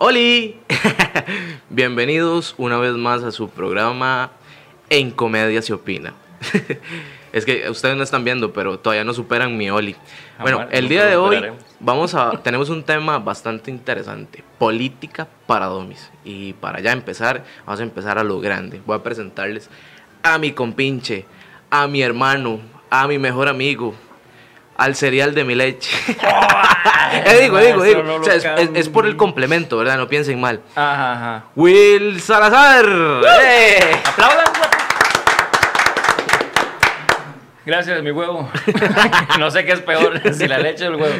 ¡Holi! Bienvenidos una vez más a su programa En Comedia se opina. es que ustedes no están viendo, pero todavía no superan mi Oli. Bueno, el día de hoy vamos a tenemos un tema bastante interesante, política para domis. Y para ya empezar, vamos a empezar a lo grande. Voy a presentarles a mi compinche, a mi hermano, a mi mejor amigo, al cereal de mi leche. Eh, digo, digo, digo. Eso no O sea, lo es, es- es por el complemento, ¿verdad? No piensen mal. Ajá, ajá. Will Salazar. ¡Eh! ¡Aplaudan! Gracias, mi huevo. no sé qué es peor, si la leche o el huevo.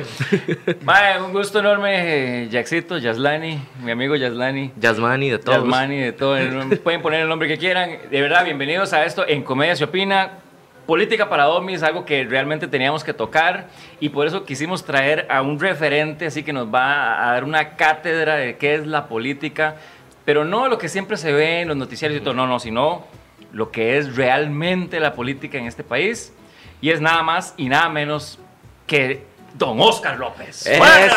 Mae, un gusto enorme, Jaxito, Yaslani, mi amigo Yaslani. Yasmani de todos. Yasmani, de todo. Pueden poner el nombre que quieran. De verdad, bienvenidos a esto en Comedia se opina. Política para Domis, algo que realmente teníamos que tocar y por eso quisimos traer a un referente, así que nos va a dar una cátedra de qué es la política, pero no lo que siempre se ve en los noticiarios y todo, no, no, sino lo que es realmente la política en este país y es nada más y nada menos que Don Oscar López. ¡Eso! ¡Eh!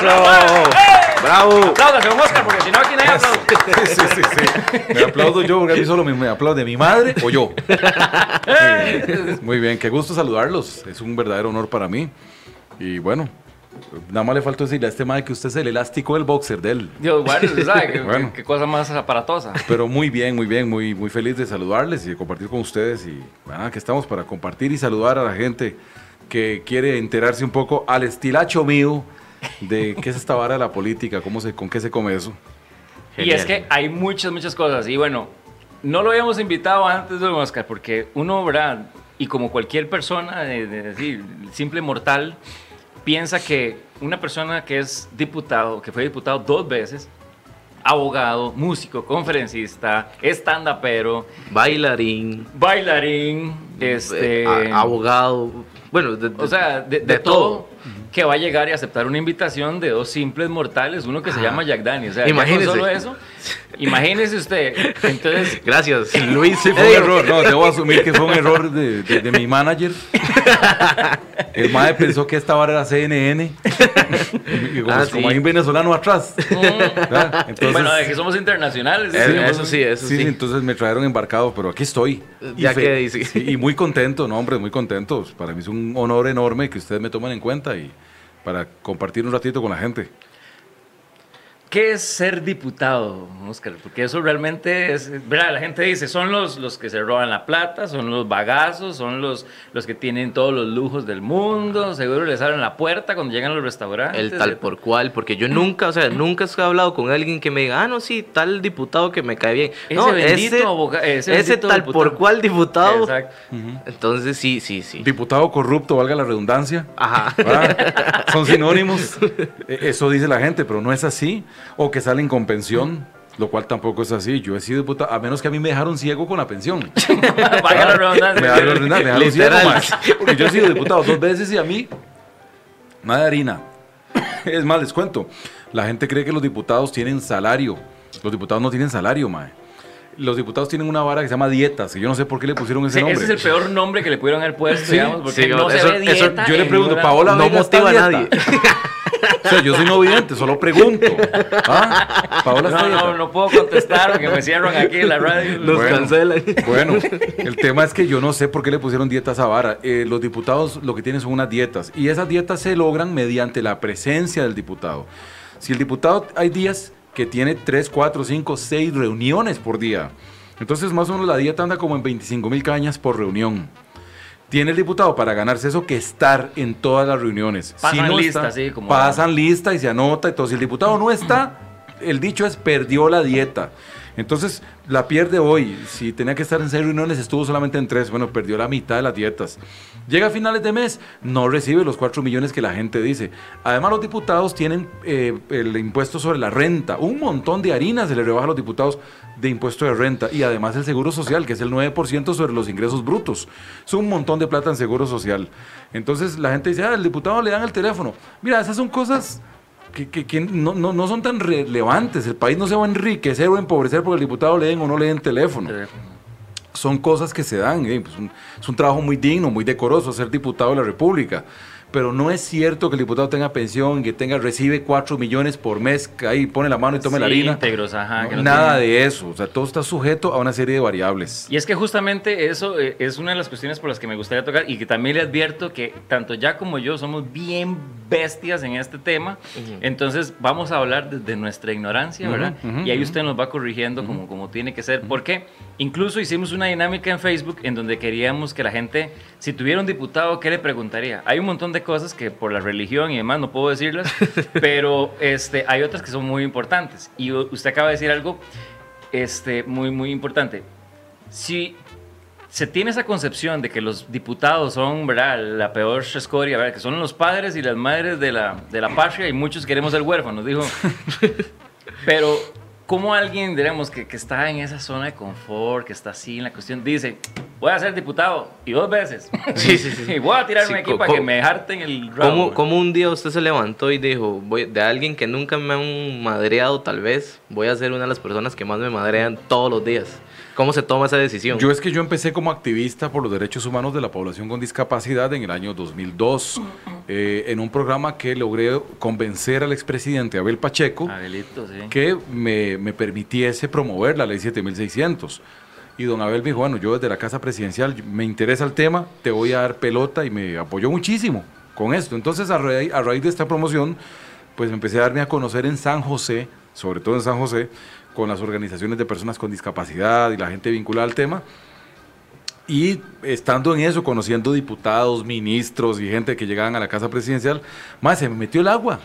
¡Bravo! Apláudase, Don Oscar, porque si no aquí nadie aplaude. Sí, sí, sí. Me aplaudo yo, porque a mí solo me, me aplaude mi madre o yo. Muy bien. Muy bien, qué gusto saludarlos. Es un verdadero honor para mí. Y bueno, nada más le faltó decirle a este madre que usted es el elástico del boxer de él. Dios, bueno, sabe qué, Bueno. qué cosa más aparatosa. Pero muy bien, muy bien, muy, muy feliz de saludarles y de compartir con ustedes. Y bueno, aquí estamos para compartir y saludar a la gente que quiere enterarse un poco al estilacho mío de qué es esta vara de la política, cómo se, con qué se come eso. Y es Genial. que hay muchas, muchas cosas. Y bueno, no lo habíamos invitado antes, don Oscar, porque uno, ¿verdad? Y como cualquier persona, de, de decir, simple mortal, piensa que una persona que es diputado, que fue diputado dos veces, abogado, músico, conferencista, stand-upero, Bailarín. bailarín, este... eh, a- abogado. Bueno, de, O sea, de, de todo, que va a llegar y aceptar una invitación de dos simples mortales, uno que se llama Jack Dani. O sea, Imagínese. solo eso, imagínese usted. Entonces, Gracias, Luis. Sí, fue un error, no, debo asumir que fue un error de, de- de mi manager. El madre pensó que esta vara era CNN. Y como, Ah, como sí. hay un venezolano atrás. ¿verdad? Entonces, bueno, de que somos internacionales. Sí, eso sí, eso sí. entonces me trajeron embarcado, pero aquí estoy. Ya fe- que y muy contento, no, hombre, muy contento. Para mí es un honor enorme que ustedes me tomen en cuenta y para compartir un ratito con la gente. ¿Qué es ser diputado, Oscar? Porque eso realmente es, ¿verdad? La gente dice, son los, los que se roban la plata, son los bagazos, son los, los que tienen todos los lujos del mundo, seguro les abren la puerta cuando llegan a los restaurantes. El tal por cual, porque yo nunca, o sea, nunca he hablado con alguien que me diga, ah, no, sí, tal diputado que me cae bien. Ese no, bendito ese, aboga- ese ese bendito tal diputado. por cual diputado. Exacto. Entonces, sí, sí, sí. Diputado corrupto, valga la redundancia. Ajá. ¿verdad? Son sinónimos. E- Eso dice la gente, pero no es así. O que salen con pensión, lo cual tampoco es así. Yo he sido diputado, a menos que a mí me dejaron ciego con la pensión. Valga la. Me dejaron, me dejaron ciego, mae. Porque yo he sido diputado dos veces y a mí, nada de harina. Es más, les cuento. La gente cree que los diputados tienen salario. Los diputados no tienen salario, mae. Los diputados tienen una vara que se llama dietas, que yo no sé por qué le pusieron ese Sí, nombre. ese es el peor nombre que le pudieron haber puesto, Sí, digamos, porque sí, no eso- se ve eso- dieta yo le pregunto, Paola no Vega motiva a nadie. O sea, yo soy no vidente, solo pregunto. ¿Ah? Paola está No, no, no puedo contestar porque me cierran aquí en la radio. Nos Bueno. cancelan. Bueno, el tema es que yo no sé por qué le pusieron dietas a vara. Eh, los diputados lo que tienen son unas dietas y esas dietas se logran mediante la presencia del diputado. Si el diputado hay días que tiene 3, 4, 5, 6 reuniones por día, entonces más o menos la dieta anda como en 25 mil cañas por reunión. Tiene el diputado para ganarse eso que estar en todas las reuniones. Pasan lista, está, sí, como- Pasan lista y se anota. Entonces, si el diputado no está, el dicho es perdió la dieta. Entonces, la pierde hoy. Si tenía que estar en seis reuniones, estuvo solamente en tres. Bueno, perdió la mitad de las dietas. Llega a finales de mes, no recibe los cuatro millones que la gente dice. Además, los diputados tienen eh, el impuesto sobre la renta. Un montón de harina se le rebaja a los diputados de impuesto de renta. Y además el seguro social, que es el 9% sobre los ingresos brutos. Es un montón de plata en seguro social. Entonces, la gente dice, ah, al diputado le dan el teléfono. Mira, esas son cosas que, que- que no, no- no son tan relevantes. El país no se va a enriquecer o empobrecer porque el diputado le den o no le den teléfono. Son cosas que se dan. eh, pues un- es un trabajo muy digno, muy decoroso ser diputado de la República. Pero no es cierto que el diputado tenga pensión, que tenga recibe 4 millones por mes, que ahí pone la mano y tome la Sí, harina. íntegros, ajá, No, que no nada tienen- de eso, o sea, todo está sujeto a una serie de variables. Y es que justamente eso eh, es una de las cuestiones por las que me gustaría tocar y que también le advierto que tanto ya como yo somos bien bestias en este tema. Entonces vamos a hablar desde nuestra ignorancia, Ujú, ¿verdad? ujú, y ahí usted nos va corrigiendo como, como tiene que ser. Porque incluso hicimos una dinámica en Facebook en donde queríamos que la gente, si tuviera un diputado, ¿qué le preguntaría? Hay un montón de cosas que por la religión y demás no puedo decirlas, pero este, hay otras que son muy importantes. Y usted acaba de decir algo este, muy, muy importante. Si se tiene esa concepción de que los diputados son ¿verdad? la peor escoria, ¿verdad? que son los padres y las madres de la, de la patria y muchos queremos ser huérfanos, dijo. Pero, ¿cómo alguien, digamos, que, que está en esa zona de confort, que está así en la cuestión, dice, voy a ser diputado y dos veces? Sí, sí, sí. y voy a tirarme Sí, aquí para que me harten el rabo. ¿Cómo, cómo un día usted se levantó y dijo, voy, de alguien que nunca me han madreado tal vez, voy a ser una de las personas que más me madrean todos los días? ¿Cómo se toma esa decisión? Yo es que yo empecé como activista por los derechos humanos de la población con discapacidad en el año 2002, eh, en un programa que logré convencer al expresidente Abel Pacheco Abelito, sí. que me, me permitiese promover la ley 7600. Y don Abel me dijo, bueno, yo desde la Casa Presidencial me interesa el tema, te voy a dar pelota y me apoyó muchísimo con esto. Entonces, a raíz, a raíz de esta promoción, pues empecé a darme a conocer en San José, sobre todo en San José, con las organizaciones de personas con discapacidad y la gente vinculada al tema. Y estando en eso, conociendo diputados, ministros y gente que llegaban a la casa presidencial, más se me metió el agua.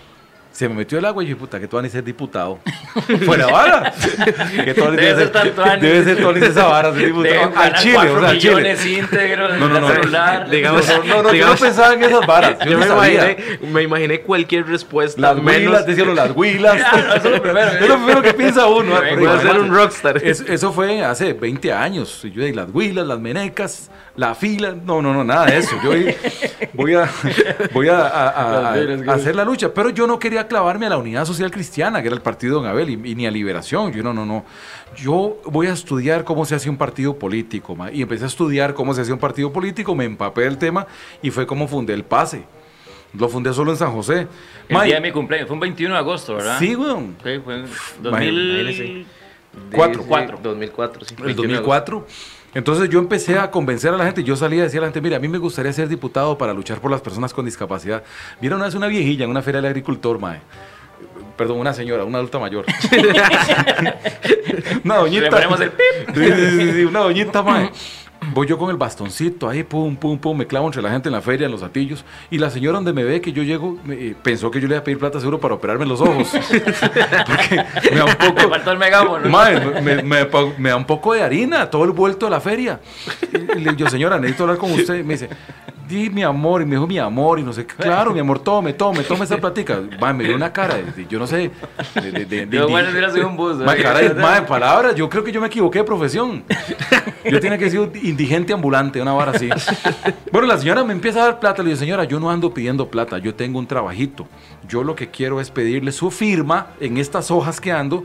Se me metió el agua y dije, puta, que tú vas a ser diputado. Fuera vara. que tú Debe ser tanto ánimo. Debe ser Tuanis esa vara, ser diputado. Al Chile, o sea, al Chile. íntegros No, no, no. el celular. Digamos- no, no, no, yo no digamos- pensaba en esas varas. Yo, Yo me imaginé, me imaginé cualquier respuesta Las menos... huilas, decían las huilas. Claro, eso es lo primero. Es lo primero que piensa uno. Voy a ser un rockstar. Es- eso fue hace 20 años. Y Yo dije, las huilas, las menecas, la fila. No, no, no, nada de eso. Yo voy, voy a, voy a, a- a- a hacer la lucha. Pero yo no quería clavarme a la Unidad Social Cristiana, que era el partido de Don Abel, y, y ni a Liberación. Yo no, no, no. Yo voy a estudiar cómo se hace un partido político. ma. Y empecé a estudiar cómo se hacía un partido político, me empapé del tema y fue como fundé el PASE. Lo fundé solo en San José. El Ma, día de mi cumpleaños. Fue un 21 de agosto, ¿verdad? Sí, weón. Sí, fue en Imagínese. 2000. Cuatro. Sí, Cuatro. 2004, sí. el 21 de 2004. Entonces yo empecé a convencer a la gente, yo salía y decía a la gente, mira, a mí me gustaría ser diputado para luchar por las personas con discapacidad. Mira, una vez una viejilla en una feria del agricultor, mae. Perdón, una señora, una adulta mayor. una doñita. Le ponemos el pip. Una doñita, mae. Voy yo con el bastoncito ahí, pum, pum, pum, me clavo entre la gente en la feria, en los atillos. Y la señora donde me ve que yo llego, me- eh, pensó que yo le iba a pedir plata seguro para operarme los ojos. Porque me da un poco... Me faltó el megáfono. Mae, me, me- me- me da un poco de harina, todo el vuelto de la feria. Y le digo, señora, necesito hablar con usted. Y me dice, di mi amor, y me dijo mi amor, y no sé qué. Claro, mi amor, tome, tome, tome esa platica. Mae, me dio una cara, de, yo no sé. De, de, de- de- Yo, bueno, hubiera sido un bus. Mae, ¿verdad? cara de, mae, palabras, yo creo que yo me equivoqué de profesión. Yo tenía que ser indigente ambulante, una vara así. Bueno, la señora me empieza a dar plata. Le digo, señora, yo no ando pidiendo plata, yo tengo un trabajito. Yo lo que quiero es pedirle su firma en estas hojas que ando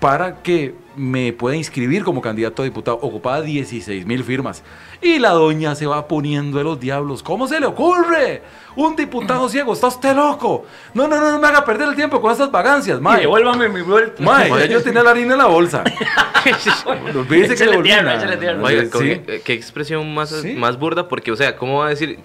para que me pueda inscribir como candidato a diputado. Ocupaba 16 mil firmas. Y la doña se va poniendo de los diablos. ¿Cómo se le ocurre? Un diputado ciego, está usted loco. No, no, no, no me haga perder el tiempo con esas vagancias, Y mae. devuélvame mi vuelta. Mae, ya yo tenía la harina en la bolsa. Olvídese que le. Oiga, Sí. con- eh, qué expresión más, Sí. más burda, porque, o sea, ¿cómo va a decir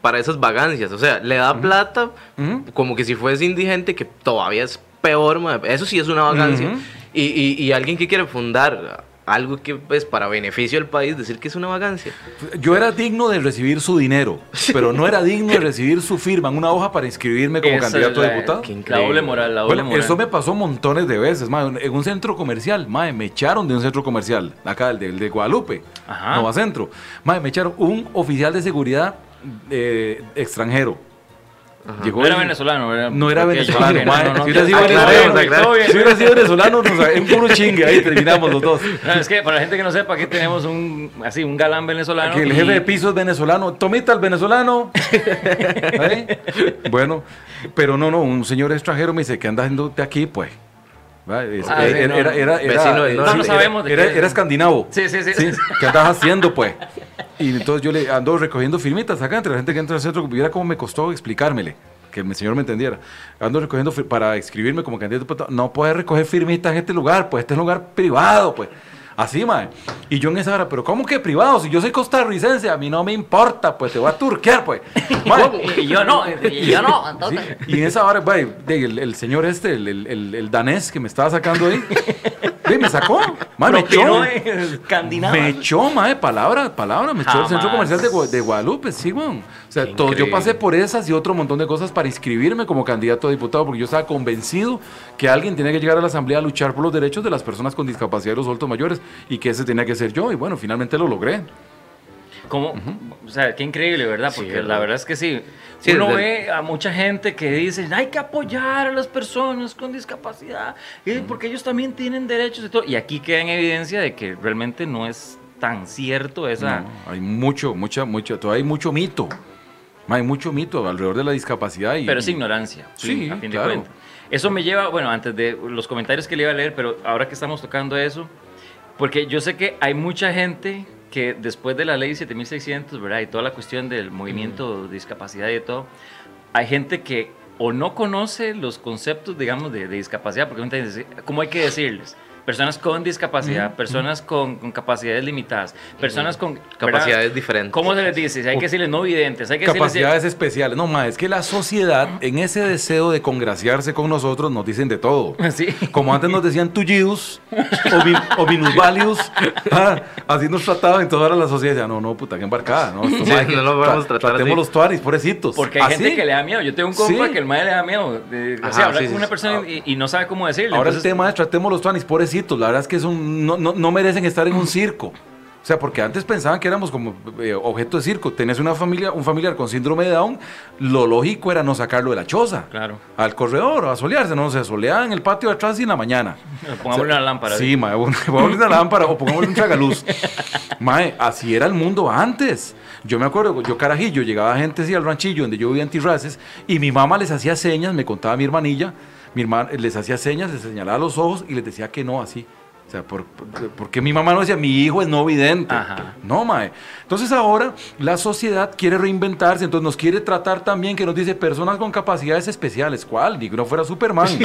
para esas vagancias? O sea, le da plata Ujú. como que si fuese indigente, que todavía es peor, ma. eso sí es una vagancia. Ujú. Y, y- y alguien que quiere fundar algo que es pues, para beneficio del país, decir que es una vagancia. Yo era digno de recibir su dinero, pero no era digno de recibir su firma en una hoja para inscribirme como Esa candidato a diputado. Qué La doble moral, la doble Bueno, moral. eso me pasó montones de veces, mae. En un centro comercial, mae, me echaron de un centro comercial, acá, el de, el de Guadalupe, Ajá. Nova Centro. Mae, me echaron un oficial de seguridad eh, extranjero. Llegó No era venezolano, ¿verdad? No era venezolano, no, no, Si hubiera sido venezolano, si hubiera sido venezolano, nos- en puro chingue, ahí terminamos los dos. No, es que para la gente que no sepa, aquí tenemos un, así, un galán venezolano. Que el y- jefe de piso es venezolano. Tomita el venezolano. ¿Ahí? Bueno, pero no, no, un señor extranjero me dice que anda haciendo de aquí, pues. ¿Va? Es- Ah, era, sí, era, no. era, era- Vecino del eh, norte. sí, No, no sabemos de era, qué. era, era escandinavo. Sí, sí, sí. ¿Qué andas haciendo, pues? Y entonces yo le ando recogiendo firmitas acá entre la gente que entra al centro. Viera cómo me costó explicármele, que el señor me entendiera. Ando recogiendo fir- para inscribirme como candidato. a diputado. No puedes recoger firmitas en este lugar, pues este es un lugar privado, pues. Así, mae. Y yo en esa hora, pero ¿cómo que privado? Si yo soy costarricense, a mí no me importa, pues te voy a turquear, pues. Mae, Y yo no, y yo no. Sí, entonces- y en esa hora, de- el, el señor este, el- el- el danés que me estaba sacando ahí, güey, me sacó. me echó. Me echó, mae, palabra, palabra, me echó el centro comercial de, Gua- de Guadalupe, sí, weón. O sea, Qué todo, yo increíble. pasé por esas y otro montón de cosas para inscribirme como candidato a diputado, porque yo estaba convencido que alguien tenía que llegar a la asamblea a luchar por los derechos de las personas con discapacidad y los adultos mayores, y que ese tenía que ser yo, y bueno, finalmente lo logré. ¿Cómo? O sea, qué increíble, ¿verdad? Sí, Porque ¿verdad? la verdad es que sí. Sí, Uno desde- ve a mucha gente que dice, hay que apoyar a las personas con discapacidad, y porque ellos también tienen derechos y todo. Y aquí queda en evidencia de que realmente no es tan cierto esa... No, hay mucho, mucha, mucho, todavía hay mucho mito. Hay mucho mito alrededor de la discapacidad. Y, Pero es ignorancia, Sí, a fin claro. de cuentas. Eso me lleva, bueno, antes de los comentarios que le iba a leer, pero ahora que estamos tocando eso, porque yo sé que hay mucha gente que después de la ley 7600, ¿verdad? Y toda la cuestión del movimiento de discapacidad y de todo, hay gente que o no conoce los conceptos, digamos, de, de discapacidad, porque ¿cómo hay que decirles? Personas con discapacidad, personas con, con capacidades limitadas, personas con ¿verdad? Capacidades diferentes. ¿Cómo se les dice? Hay que decirles no videntes, hay que decirles... Capacidades especiales. No, ma, es que la sociedad, en ese deseo de congraciarse con nosotros, nos dicen de todo. Sí. Como antes nos decían tullidos o, vi- o minusválidos, ah, así nos trataban en toda la sociedad. No, no, puta, que embarcada. No, Esto, Sí, no lo podemos tra- tratar Tratemos así. los tuaris, pobrecitos. Porque hay Así. gente que le da miedo. Yo tengo un compa Sí. que el madre le da miedo. De, o sea, hablar sí, con una persona y, y no sabe cómo decirle. Ahora Entonces, el tema es tratemos los tuanis, pobrecitos. La verdad es que es un, no, no, no merecen estar en un circo. O sea, porque antes pensaban que éramos como eh, objeto de circo. Tenés una familia, un familiar con síndrome de Down, lo lógico era no sacarlo de la choza. Claro. Al corredor, a solearse, no se soleaba en el patio de atrás y en la mañana. Pongámosle una lámpara. Sí, mae, pongámosle una lámpara o pongámosle un tragaluz. Mae, así era el mundo antes. Yo me acuerdo, yo carajillo, llegaba gente así al ranchillo donde yo vivía en Tirraces y mi mamá les hacía señas, me contaba mi hermanilla, mi hermana les hacía señas, les señalaba los ojos y les decía que no, así. O sea, por, por- porque mi mamá no decía, mi hijo es no vidente. Ajá. No, mae. Entonces ahora la sociedad quiere reinventarse, entonces nos quiere tratar también que nos dice personas con capacidades especiales. ¿Cuál? Ni que no fuera Superman.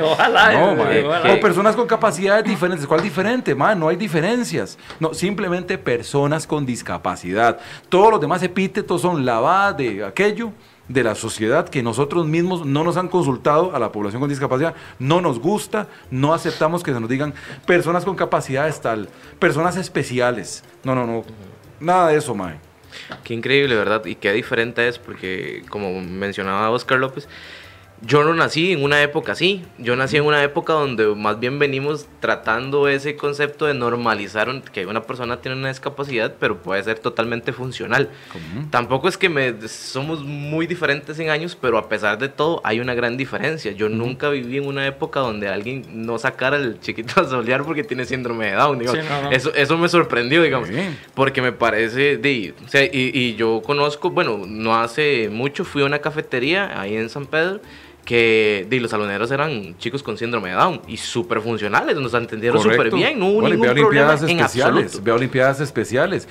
Ojalá. No, eh, mae. ojalá. O personas con capacidades diferentes. ¿Cuál diferente? Man, no hay diferencias. No, simplemente personas con discapacidad. Todos los demás epítetos son lavadas de aquello de la sociedad que nosotros mismos no nos han consultado a la población con discapacidad, no nos gusta, no aceptamos que se nos digan personas con capacidades tal, personas especiales. No, no, no. Nada de eso, mae. Qué increíble, ¿verdad? Y qué diferente es, porque como mencionaba Oscar López, yo no nací en una época así. Yo nací en una época donde más bien venimos tratando ese concepto de normalizar un- que una persona tiene una discapacidad, pero puede ser totalmente funcional. Tampoco es que me, somos muy diferentes en años, pero a pesar de todo hay una gran diferencia. Yo nunca viví en una época donde alguien no sacara el chiquito a solear porque tiene síndrome de Down. digamos. Sí, no, no. Eso, eso me sorprendió, digamos. Porque me parece, de, o sea, y, y yo conozco, bueno, no hace mucho fui a una cafetería ahí en San Pedro que de, los saloneros eran chicos con síndrome de Down y súper funcionales, nos entendieron súper bien, no hubo Bueno, y ningún ve problema Olimpiadas en especiales, absoluto. ve Olimpiadas especiales.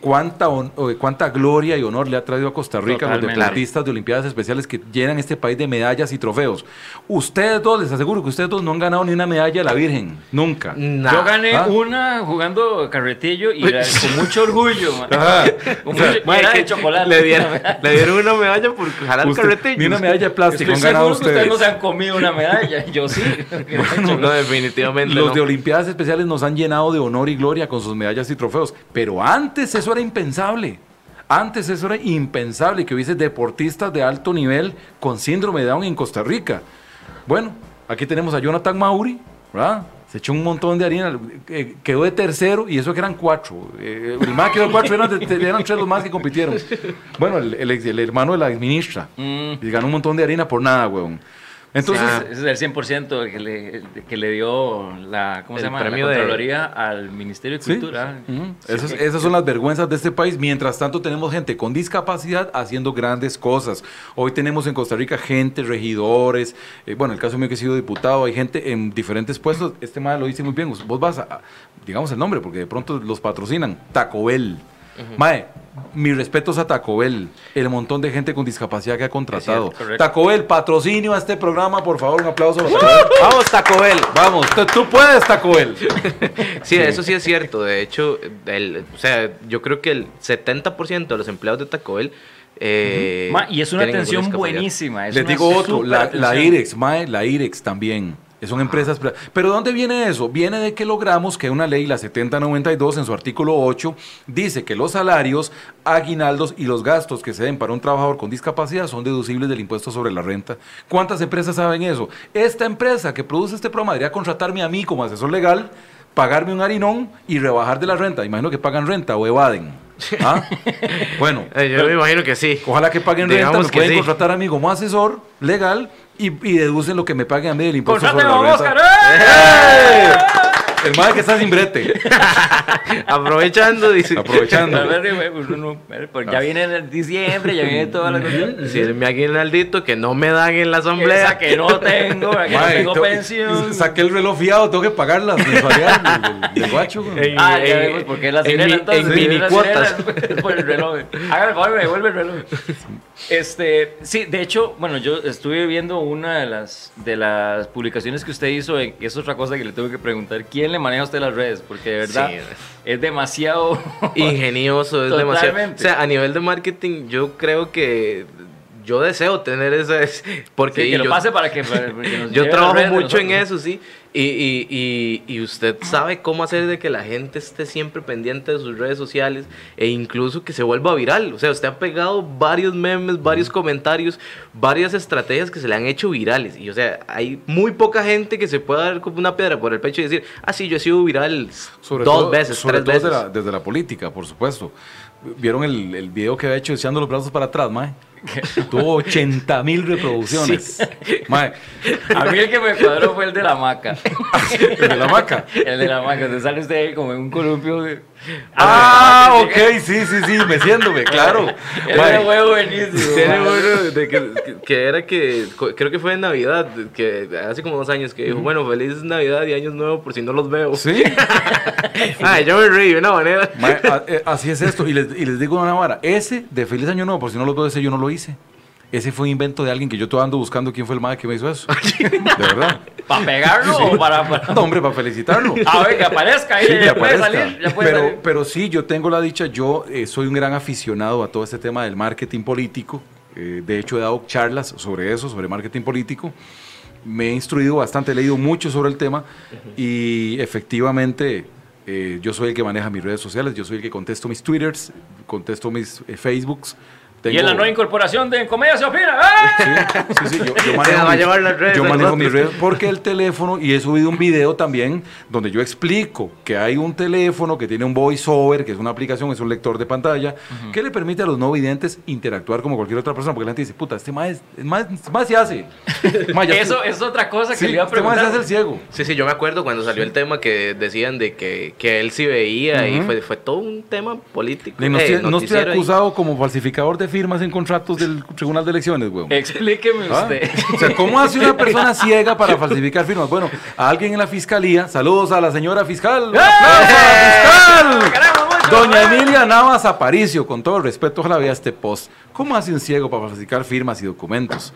¿Cuánta, hon- o- cuánta gloria y honor le ha traído a Costa Rica los deportistas de Olimpiadas especiales que llenan este país de medallas y trofeos? Ustedes dos, les aseguro que ustedes dos no han ganado ni una medalla a la Virgen, nunca. Nah. Yo gané Ah. una jugando carretillo y la- con mucho orgullo. Con mucho- de chocolate. Le dieron, le dieron una medalla por jalar Usted- carretillos. ni una medalla de plástico han ganado ustedes ustedes. no se han comido una medalla. Yo sí. No, definitivamente Los no. de Olimpiadas Especiales nos han llenado de honor y gloria con sus medallas y trofeos, pero antes eso era impensable. Antes eso era impensable que hubiese deportistas de alto nivel con síndrome de Down en Costa Rica. Bueno, aquí tenemos a Jonathan Mauri, ¿verdad? Se echó un montón de harina, eh, quedó de tercero y eso que eran cuatro. Eh, el más quedó de cuatro, eran, tres los más que compitieron. Bueno, el, el el hermano de la ministra. Mm. Y ganó un montón de harina por nada, weón. Entonces, Ah. Ese es el 100% el que le, que le dio la, ¿cómo se El llama? premio la de- Contraloría al Ministerio de Sí. Cultura. Ujú. Esas, esas son las vergüenzas de este país. Mientras tanto, tenemos gente con discapacidad haciendo grandes cosas. Hoy tenemos en Costa Rica gente, regidores. eh, bueno, el caso mío que he sido diputado, hay gente en diferentes puestos. Este mal lo dice muy bien. Vos vas a, a- digamos el nombre, porque de pronto los patrocinan. Taco Bell. Mae, mis respetos a Taco Bell, el montón de gente con discapacidad que ha contratado. Cierto. Taco Bell, patrocinio a este programa, por favor, un aplauso. para Taco Bell. Vamos, Taco Bell. Vamos, tú, puedes, Taco Bell. Sí, eso sí es cierto. De hecho, el, o sea, yo creo que el 70% de los empleados de Taco Bell. eh, Ma, y es una atención buenísima. es Les una digo otro, la, la. IREX, mae, la IREX también. Son empresas. pri- Pero ¿dónde viene eso? Viene de que logramos que una ley, la 7092, en su artículo 8, dice que los salarios, aguinaldos y los gastos que se den para un trabajador con discapacidad son deducibles del impuesto sobre la renta. ¿Cuántas empresas saben eso? Esta empresa que produce este programa debería contratarme a mí como asesor legal, pagarme un harinón y rebajar de la renta. Imagino que pagan renta o evaden. ¿Ah? Bueno, Eh, yo me imagino que sí. Ojalá que paguen renta, me que pueden sí. contratar a mí como asesor legal y, y deducen lo que me paguen a mí del impuesto sobre ¡Contráteme, la Oscar! renta. ¡Eh! El madre que está sin brete. Aprovechando, dice. Aprovechando. A ver, güey, uno no- porque ya viene el diciembre, ya viene toda la cosa. Si es mi aguinaldito que no me dan en la Esa asamblea. que no tengo, que no tengo pensión. Saqué el reloj fiado, tengo que pagar las mensualidades del, guacho. Ah, ya vemos por qué la en sirena entonces. en mini cuotas. Por el reloj. Favor, me devuelve el reloj. Este, sí, de hecho, bueno, yo estuve viendo una de las, de las publicaciones que usted hizo, en- es otra cosa que le tengo que preguntar. ¿Quién le maneja a usted las redes? Porque de verdad Sí. es demasiado... ingenioso, es demasiado. O sea, a nivel de marketing, yo creo que yo deseo tener esa. Porque Sí, que lo yo, pase para que, para nos yo trabajo mucho en eso, sí. Y, y, y, y usted sabe cómo hacer de que la gente esté siempre pendiente de sus redes sociales e incluso que se vuelva viral. O sea, usted ha pegado varios memes, varios comentarios, varias estrategias que se le han hecho virales. Y o sea, hay muy poca gente que se pueda dar como una piedra por el pecho y decir, ah, sí, yo he sido viral Sobre dos todo- veces, sobre tres todo veces. Desde la, desde la política, por supuesto. ¿Vieron el, el video que había hecho echando los brazos para atrás, mae? Tuvo 80 mil reproducciones. Mae, A mí el que me cuadró fue el de la maca. el de la maca. El de la maca, donde sale usted ahí como en un columpio. de- Ah, ok, sí, sí, sí, meciéndome, claro. Ese fue buenísimo. Tiene uno de que, que- era que, creo que fue en Navidad, que hace como dos años, que dijo, bueno, feliz Navidad y Años Nuevo por si no los veo. Sí, Ay, yo me reí de una manera. Mae, a- eh, así es esto. Y les, y les digo una vara. Ese de Feliz Año Nuevo, por si no lo veo, ese yo no lo hice. Ese fue un invento de alguien que yo todavía ando buscando quién fue el madre que me hizo eso. De verdad. ¿Para pegarlo o para.? para- No, hombre, para felicitarlo. A ver, que aparezca ahí. Sí, ya puede aparezca. salir. Ya puede pero, salir. pero sí, yo tengo la dicha, yo eh, soy un gran aficionado a todo este tema del marketing político. Eh, de hecho, he dado charlas sobre eso, sobre marketing político. Me he instruido bastante, he leído mucho sobre el tema y efectivamente eh, yo soy el que maneja mis redes sociales, yo soy el que contesto mis twitters, contesto mis eh, facebooks. Y en la Tengo- nueva incorporación de En Comedia se opina. ¡Ah! Sí, sí, sí, yo, yo manejo, va a llevar las redes yo manejo mis redes porque el teléfono, y he subido un video también donde yo explico que hay un teléfono que tiene un voiceover, que es una aplicación, es un lector de pantalla, que le permite a los no videntes interactuar como cualquier otra persona, porque la gente dice, puta, este más, más, más se hace. Eso es otra cosa que sí, le iba a este más se preguntar. hace el ciego. Sí, sí, yo me acuerdo cuando salió el tema que decían de que, que él sí veía y Ujú. fue, fue todo un tema político. Y no, eh, estoy, no estoy noticiero ahí. acusado como falsificador de firmas en contratos del Tribunal de Elecciones, weón. Explíqueme ¿Ah? usted. O sea, ¿cómo hace una persona ciega para falsificar firmas? Bueno, a alguien en la fiscalía, saludos a la señora fiscal. ¡Un aplauso a la fiscal! Mucho, Doña ¿eh? Emilia Navas Aparicio, con todo el respeto, ojalá vea este post. ¿Cómo hace un ciego para falsificar firmas y documentos?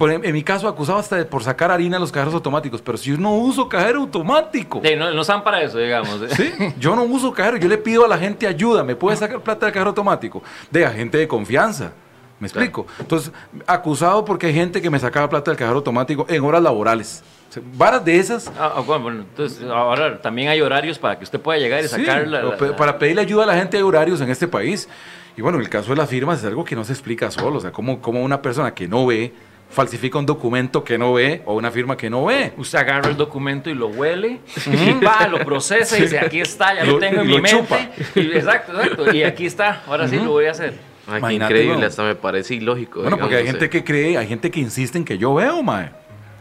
En mi caso, acusado hasta por sacar harina en los cajeros automáticos, pero si yo no uso cajero automático. Sí, no, no están para eso, digamos. ¿Sí? Yo no uso cajero, yo le pido a la gente ayuda, ¿me puede sacar plata del cajero automático? De a gente de confianza. ¿Me explico? Entonces, acusado porque hay gente que me sacaba plata del cajero automático en horas laborales. O sea, varas de esas. Ah, ah, bueno, entonces ahora también hay horarios para que usted pueda llegar y Sí, sacar la, la- la- para pedirle ayuda a la gente de horarios en este país. Y bueno, el caso de las firmas es algo que no se explica solo. O sea, cómo, cómo una persona que no ve falsifica un documento que no ve o una firma que no ve. Usted agarra el documento y lo huele, y va, lo procesa y dice, aquí está, ya lo, Lo- tengo en lo mi chupa. mente. Y- exacto, exacto. Y aquí está, ahora sí lo voy a hacer. Ay, qué increíble, hasta me parece ilógico. Bueno, porque hay gente que cree, hay gente que insiste en que yo veo, mae.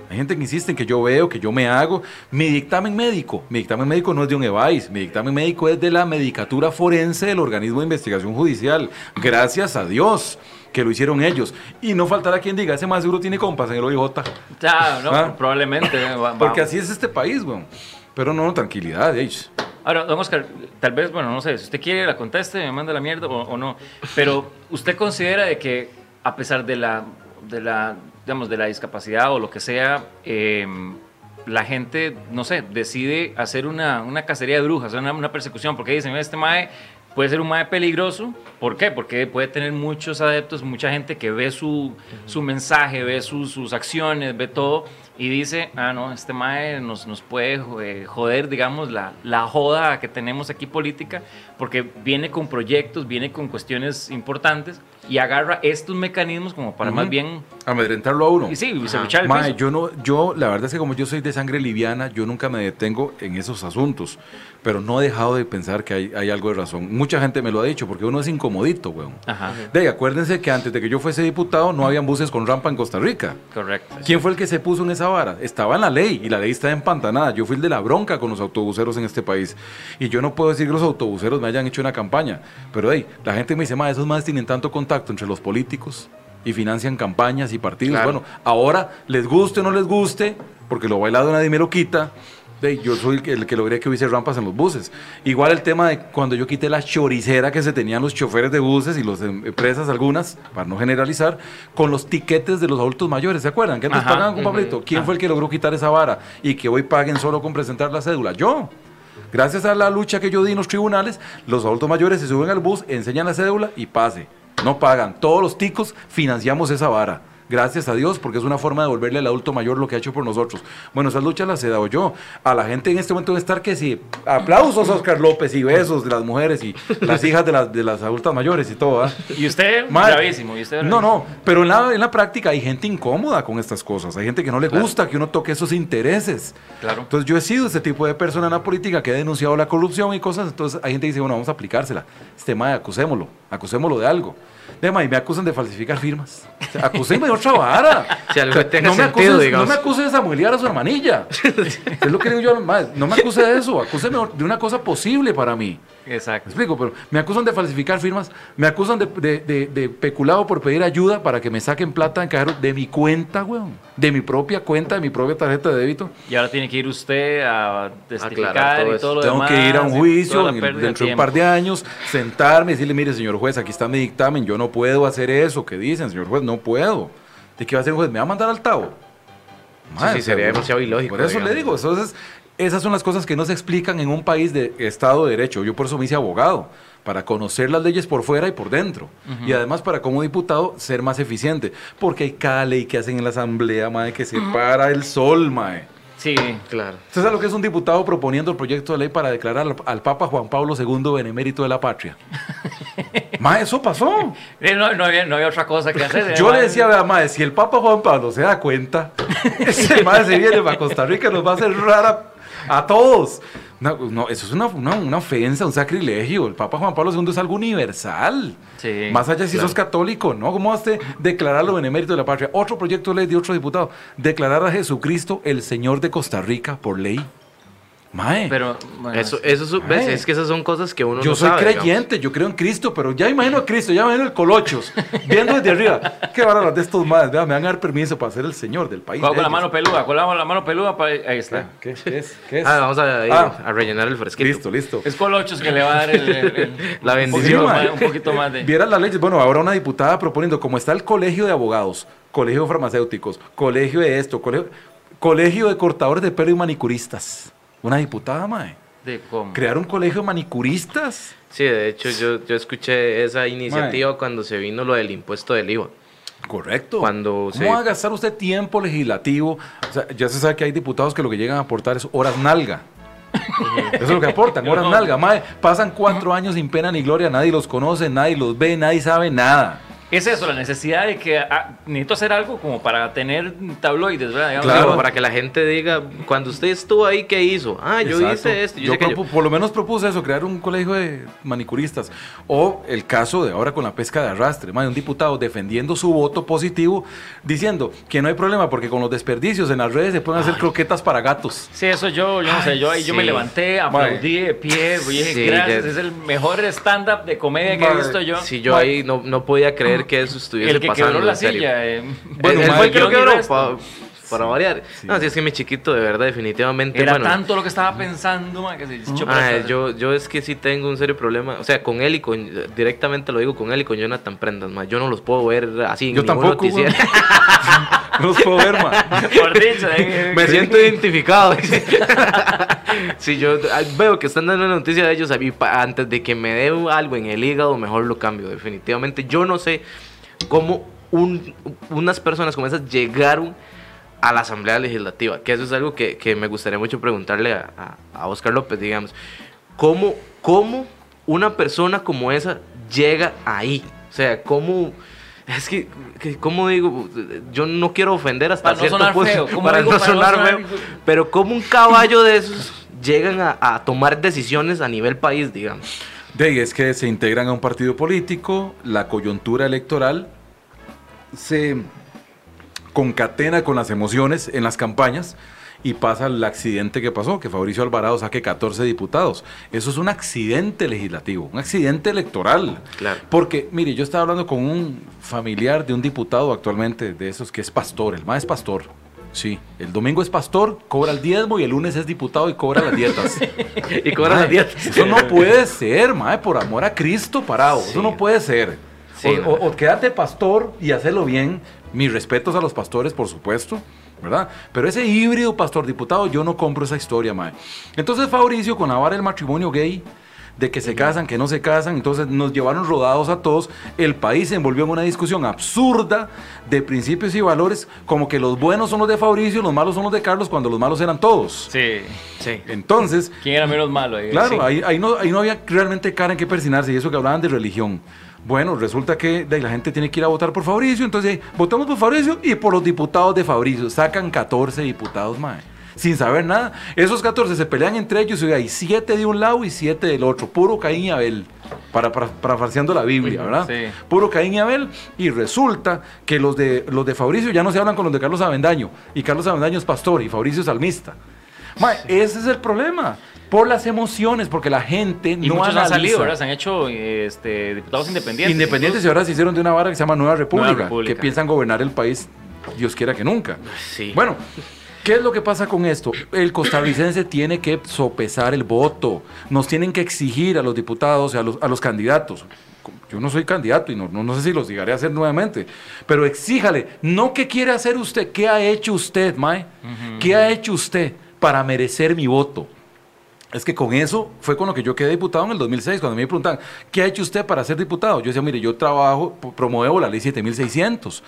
Hay gente que insiste en que yo veo, que yo me hago. Mi dictamen médico, mi dictamen médico no es de un EVAIS, mi dictamen médico es de la medicatura forense del organismo de investigación judicial. Gracias a Dios que lo hicieron ellos. Y no faltará quien diga, ese más seguro tiene compas en el OIJ. Ya, no, Ah. probablemente. Porque así es este país, weón. Pero no, no, tranquilidad, ey. Ahora, don Oscar, tal vez, bueno, no sé, si usted quiere la conteste, me manda la mierda o, o no, pero usted considera de que a pesar de la, de la, digamos, de la discapacidad o lo que sea, eh, la gente, no sé, decide hacer una, una cacería de brujas, una, una persecución, porque dicen, este mae puede ser un mae peligroso. ¿Por qué? Porque puede tener muchos adeptos, mucha gente que ve su, su mensaje, ve sus, sus acciones, ve todo y dice, ah, no, este mae nos, nos puede eh, joder, digamos, la, la joda que tenemos aquí política, porque viene con proyectos, viene con cuestiones importantes y agarra estos mecanismos como para más Ujú. bien... Amedrentarlo a uno. Y sí, se el Mae, piso. yo no, yo la verdad es que como yo soy de sangre liviana, yo nunca me detengo en esos asuntos, pero no he dejado de pensar que hay, hay algo de razón. Mucha gente me lo ha dicho, porque uno es incomodito, weón. Ajá, De acuérdense que antes de que yo fuese diputado no habían buses con rampa en Costa Rica. correcto. ¿Quién fue el que se puso en esa vara? Estaba en la ley y la ley está empantanada. Yo fui el de la bronca con los autobuseros en este país. Y yo no puedo decir que los autobuseros me hayan hecho una campaña. Pero hey, la gente me dice, ma, esos más tienen tanto contacto entre los políticos y financian campañas y partidos. Claro. Bueno, ahora les guste o no les guste, porque lo bailado nadie me lo quita. yo soy el que, logré que hubiese rampas en los buses. Igual el tema de cuando yo quité la choricera que se tenían los choferes de buses y las empresas algunas, para no generalizar, con los tiquetes de los adultos mayores. ¿Se acuerdan? Que antes pagaban con papelito. ¿Quién Ajá. fue el que logró quitar esa vara y que hoy paguen solo con presentar la cédula? Yo. Gracias a la lucha que yo di en los tribunales, los adultos mayores se suben al bus, enseñan la cédula y pase. No pagan. Todos los ticos financiamos esa vara. Gracias a Dios, porque es una forma de devolverle al adulto mayor lo que ha hecho por nosotros. Bueno, esas luchas las he dado yo. A la gente en este momento debe estar que sí. Aplausos a Oscar López y besos de las mujeres y las hijas de las, de las adultas mayores y todo. ¿ah? Y usted, Mae, bravísimo. Y usted, No, no, pero en la, en la práctica hay gente incómoda con estas cosas. Hay gente que no le Claro. gusta que uno toque esos intereses. Claro. Entonces yo he sido ese tipo de persona en la política que ha denunciado la corrupción y cosas. Entonces hay gente que dice, bueno, vamos a aplicársela. Este mae, acusémoslo, acusémoslo de algo. De mae, me acusan de falsificar firmas. O sea, de otra vara. Si algo O sea, tenga no, me sentido, acuse, digamos. no me acuse de samuelear a su hermanilla. es lo que digo yo, mae, no me acuse de eso, acúseme de una cosa posible para mí. ¿Me Exacto. explico? Pero me acusan de falsificar firmas, me acusan de, de- de- de peculado por pedir ayuda para que me saquen plata en cajero de mi cuenta, weón. De mi propia cuenta, de mi propia tarjeta de débito. Y ahora tiene que ir usted a testificar Aclarar todo y eso. todo lo Tengo demás. que ir a un y juicio en dentro de un par de años, sentarme y decirle, mire, señor juez, aquí está mi dictamen, yo no puedo hacer eso. ¿Qué dicen, señor juez? No puedo. ¿De qué va a hacer el juez? ¿Me va a mandar al tabo? Sí, sí, sería demasiado ilógico, Por eso le digamos. digo, entonces, esas son las cosas que no se explican en un país de Estado de Derecho. Yo por eso me hice abogado, para conocer las leyes por fuera y por dentro. Y además para como diputado ser más eficiente. Porque hay cada ley que hacen en la asamblea, mae, que se para el sol, mae. Sí. Claro. ¿Usted sabe lo que es un diputado proponiendo el proyecto de ley para declarar al, al Papa Juan Pablo II benemérito de la patria? mae, eso pasó. No, no había, no había otra cosa que hacer. Yo le decía, vea, mae, si el Papa Juan Pablo se da cuenta, ese mae se viene para Costa Rica y nos va a hacer rara a todos. No, no, eso es una, una, una ofensa, un sacrilegio. El Papa Juan Pablo II es algo universal. Sí, Más allá si claro. sos católico, ¿no? ¿Cómo vas a declararlo benemérito de la patria? Otro proyecto de ley de otro diputado. Declarar a Jesucristo el Señor de Costa Rica por ley. Mae. Pero, bueno, Eso, eso es, ves, es que esas son cosas que uno Yo no soy sabe, digamos. creyente, yo creo en Cristo, pero ya imagino a Cristo, ya imagino el Colochos, viendo desde arriba. Qué bárbaro de estos madres, me van a dar permiso para ser el señor del país. con, la mano peluda, con la, la mano peluda, pa- ahí está. ¿Qué, qué es? ¿Qué es? Ah, vamos a, ir Ah. a rellenar el fresquito. listo, listo. Es Colochos que le va a dar el, el- el- La un bendición. poquito. Un poquito más de... Vieras las leyes. Bueno, ahora una diputada proponiendo, como está el colegio de abogados, colegio de farmacéuticos, colegio de esto, colegio, colegio de cortadores de pelo y manicuristas. Una diputada, mae. de cómo. Crear un colegio de manicuristas. Sí, de hecho yo, yo escuché esa iniciativa cuando se vino lo del impuesto del IVA. Correcto. Cuando ¿Cómo se- va a gastar usted tiempo legislativo? O sea, ya se sabe que hay diputados que lo que llegan a aportar es horas nalga. Eso es lo que aportan, horas nalga. Mae, pasan cuatro años sin pena ni gloria, nadie los conoce, nadie los ve, nadie sabe nada. Es eso, la necesidad de que ah, necesito hacer algo como para tener tabloides, ¿verdad? Digamos, Claro. Para que la gente diga, cuando usted estuvo ahí, ¿qué hizo? Ah, yo Exacto. hice esto. Yo, Yo aquello". propu- por lo menos propuse eso, crear un colegio de manicuristas. O el caso de ahora con la pesca de arrastre, mae, un diputado defendiendo su voto positivo, diciendo que no hay problema porque con los desperdicios en las redes se pueden hacer croquetas para gatos. Sí, eso yo, yo no sé, yo ahí yo me sí. levanté, aplaudí de pie, dije, Sí, gracias, es el mejor stand-up de comedia que he Mae, visto yo. Sí, yo ahí no, no podía creer que eso estuviese el que pasando. quebró la en serio. silla. eh, Bueno, él, él mae, fue el que lo quebró. pa- para variar. sí. No, si es que mi chiquito, de verdad, definitivamente. Era bueno, tanto lo que estaba pensando, ma, que se echó para Ah, yo, yo es que sí tengo un serio problema. O sea, con él y con. Directamente lo digo con él y con Jonathan Prendas, ma. Yo no los puedo ver así en Yo ningún tampoco, noticiero. No los puedo ver, ma. Por dicho, eh, Me siento identificado. si yo ah, veo que están dando una noticia de ellos, a mí, pa- antes de que me dé algo en el hígado, mejor lo cambio. Definitivamente. Yo no sé cómo un- unas personas como esas llegaron a la Asamblea Legislativa. Que eso es algo que, que me gustaría mucho preguntarle a, a- a Oscar López, digamos. ¿Cómo, ¿Cómo una persona como esa llega ahí? O sea, ¿cómo...? Es que, que, ¿cómo digo? Yo no quiero ofender hasta Para no cierto sonar punto, feo, ¿cómo para digo no para no sonar sonar- feo, pero ¿cómo un caballo de esos llegan a, a tomar decisiones a nivel país, digamos? De ahí es que se integran a un partido político, la coyuntura electoral se concatena con las emociones en las campañas y pasa el accidente que pasó, que Fabricio Alvarado saque 14 diputados. Eso es un accidente legislativo, un accidente electoral. Claro. Porque, mire, yo estaba hablando con un familiar de un diputado actualmente, de esos que es pastor, el más es pastor. Sí, el domingo es pastor, cobra el diezmo y el lunes es diputado y cobra las dietas. Y cobran las dietas. Eso no puede ser, mae, por amor a Cristo parado. Eso no puede ser. Sí, o, o- o quédate pastor y hacerlo bien. Mis respetos a los pastores, por supuesto, ¿verdad? Pero ese híbrido pastor diputado, yo no compro esa historia, mae. Entonces Fabricio, con la vara del matrimonio gay, de que se casan, que no se casan, entonces nos llevaron rodados a todos. El país se envolvió en una discusión absurda de principios y valores, como que los buenos son los de Fabricio, los malos son los de Carlos, cuando los malos eran todos. Sí. Sí. Entonces, ¿Quién era menos malo? ahí? Claro, Sí. ahí, ahí no, ahí no había realmente cara en que persinarse y eso que hablaban de religión. Bueno, resulta que la gente tiene que ir a votar por Fabricio, entonces votamos por Fabricio y por los diputados de Fabricio. Sacan 14 diputados, mae, sin saber nada. Esos 14 se pelean entre ellos y hay 7 de un lado y 7 del otro. Puro Caín y Abel, para, para, parafraseando la Biblia, ¿verdad? Sí. Puro Caín y Abel. Y resulta que los de, los de Fabricio ya no se hablan con los de Carlos Avendaño. Y Carlos Avendaño es pastor y Fabricio es salmista. Mae, ese es el problema. Por las emociones, porque la gente Y no analiza. salido, ¿verdad? Se han hecho este, diputados independientes. Independientes y ahora se hicieron de una vara que se llama Nueva República, República. que piensan gobernar el país, Dios quiera que nunca. Sí. Bueno, ¿qué es lo que pasa con esto? El costarricense tiene que sopesar el voto. Nos tienen que exigir a los diputados y a los, a los candidatos. Yo no soy candidato y no, no, no sé si los llegaré a hacer nuevamente, pero exíjale, no qué quiere hacer usted, qué ha hecho usted, Mae, qué ha hecho usted para merecer mi voto. Es que con eso fue con lo que yo quedé diputado en el 2006, cuando me preguntan, ¿qué ha hecho usted para ser diputado? Yo decía, mire, yo trabajo, promuevo la ley 7600,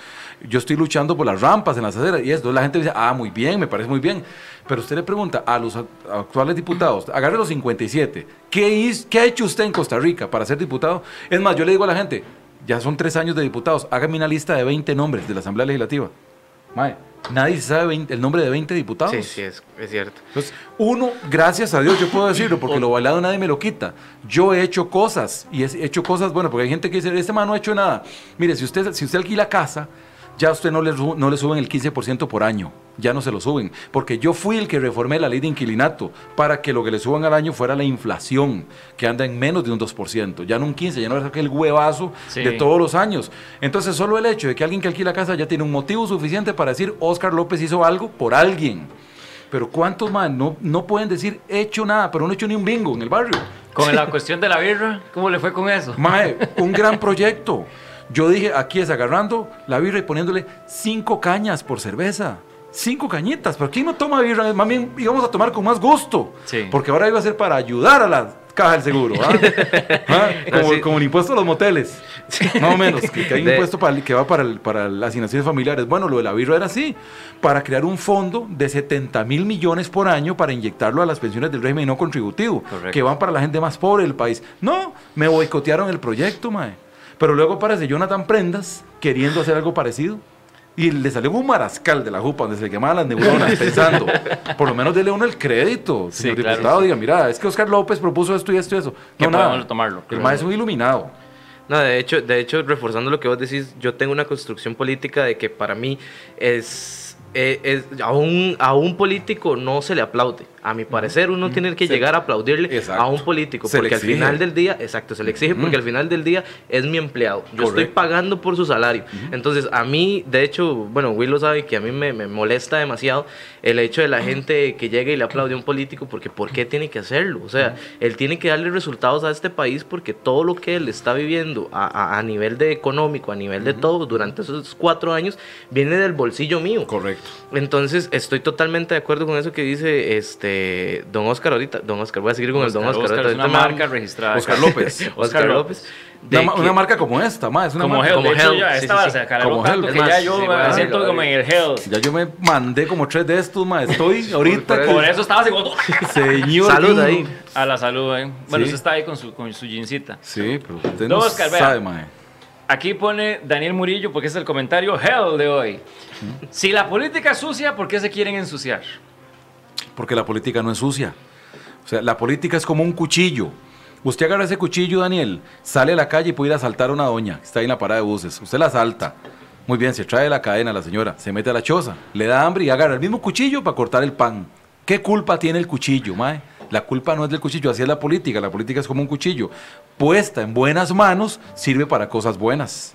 yo estoy luchando por las rampas en las aceras y esto. La gente dice, ah, muy bien, me parece muy bien. Pero usted le pregunta a los actuales diputados, agarre los 57, ¿qué, hiz- ¿qué ha hecho usted en Costa Rica para ser diputado? Es más, yo le digo a la gente, ya son tres años de diputados, hágame una lista de 20 nombres de la Asamblea Legislativa. Mae, nadie sabe 20 el nombre de 20 diputados. Sí, sí, es, es cierto. Entonces, uno, gracias a Dios, yo puedo decirlo, porque lo bailado nadie me lo quita. Yo he hecho cosas, y he hecho cosas, bueno, porque hay gente que dice, este man no ha hecho nada. Mire, si usted, si usted alquila casa, ya a usted no le, no le suben el 15% por año, ya no se lo suben, porque yo fui el que reformé la ley de inquilinato para que lo que le suban al año fuera la inflación, que anda en menos de un 2%, ya no un 15%, ya no es aquel huevazo Sí. de todos los años. Entonces, solo el hecho de que alguien que alquila casa ya tiene un motivo suficiente para decir, Oscar López hizo algo por alguien. Pero ¿cuántos más no, no pueden decir he hecho nada, pero no he hecho ni un bingo en el barrio? Con la cuestión de la birra, ¿cómo le fue con eso? Mae, un gran proyecto. Yo dije, aquí es agarrando la birra y poniéndole cinco cañas por cerveza. Cinco cañitas. ¿Pero quién no toma birra? Más bien íbamos a tomar con más gusto. Sí. Porque ahora iba a ser para ayudar a la caja del seguro. ¿ah? Como, como el impuesto a los moteles. Más o menos. Que, que hay un De- impuesto para, que va para, el- para las asignaciones familiares. Bueno, lo de la birra era así. Para crear un fondo de 70 mil millones por año para inyectarlo a las pensiones del régimen no contributivo. Correcto. Que van para la gente más pobre del país. No, me boicotearon el proyecto, mae. Pero luego aparece Jonathan Prendas queriendo hacer algo parecido. Y le salió un marascal de la jupa donde se le quemaban las neuronas pensando, por lo menos dele uno el crédito, Sí, señor claro. diputado, diga, mira, es que Oscar López propuso esto y esto y eso. No, nada. tomarlo, El claro. mae es un iluminado. No, de hecho, de hecho, reforzando lo que vos decís, yo tengo una construcción política de que para mí es, eh, es- a, un, a un político no se le aplaude. A mi parecer, uno tiene que llegar a aplaudirle Exacto. a un político, Se porque al final del día, exacto, se le exige porque al final del día es mi empleado. Yo estoy pagando por su salario. Entonces, a mí, de hecho, bueno, Will lo sabe que a mí me, me molesta demasiado el hecho de la gente que llega y le aplaude a un político porque ¿por qué tiene que hacerlo? O sea, él tiene que darle resultados a este país porque todo lo que él está viviendo a, a- a nivel de económico, a nivel de todo, durante esos cuatro años, viene del bolsillo mío. Correcto. Entonces, estoy totalmente de acuerdo con eso que dice este don Oscar ahorita. Don Oscar, voy a seguir con el don Oscar. Oscar es una marca registrada. Oscar López. Oscar López. de Una, que- una marca como esta, ma, es una Como marca- Hell, como de hecho Hell, ya sí, estaba, sí, sí. Como Hell. que Es ya más, yo sí, me siento como en el Hell. Ya yo me mandé como tres de estos, ma. Estoy ahorita Por eso estaba así como... señor. Salud ahí. A la salud, ¿eh? Bueno, Sí. usted está ahí con su, con su jeansita. Sí, pero usted No, Oscar, sabe, ma. Aquí pone Daniel Murillo porque es el comentario Hell de hoy. Si la política es sucia, ¿por qué se quieren ensuciar? Porque la política no es sucia. O sea, la política es como un cuchillo. Usted agarra ese cuchillo, Daniel, sale a la calle y puede ir a asaltar a una doña que está ahí en la parada de buses. Usted la asalta. Muy bien, se trae la cadena a la señora, se mete a la choza, le da hambre y agarra el mismo cuchillo para cortar el pan. ¿Qué culpa tiene el cuchillo, mae? La culpa no es del cuchillo, así es la política. La política es como un cuchillo. Puesta en buenas manos, sirve para cosas buenas.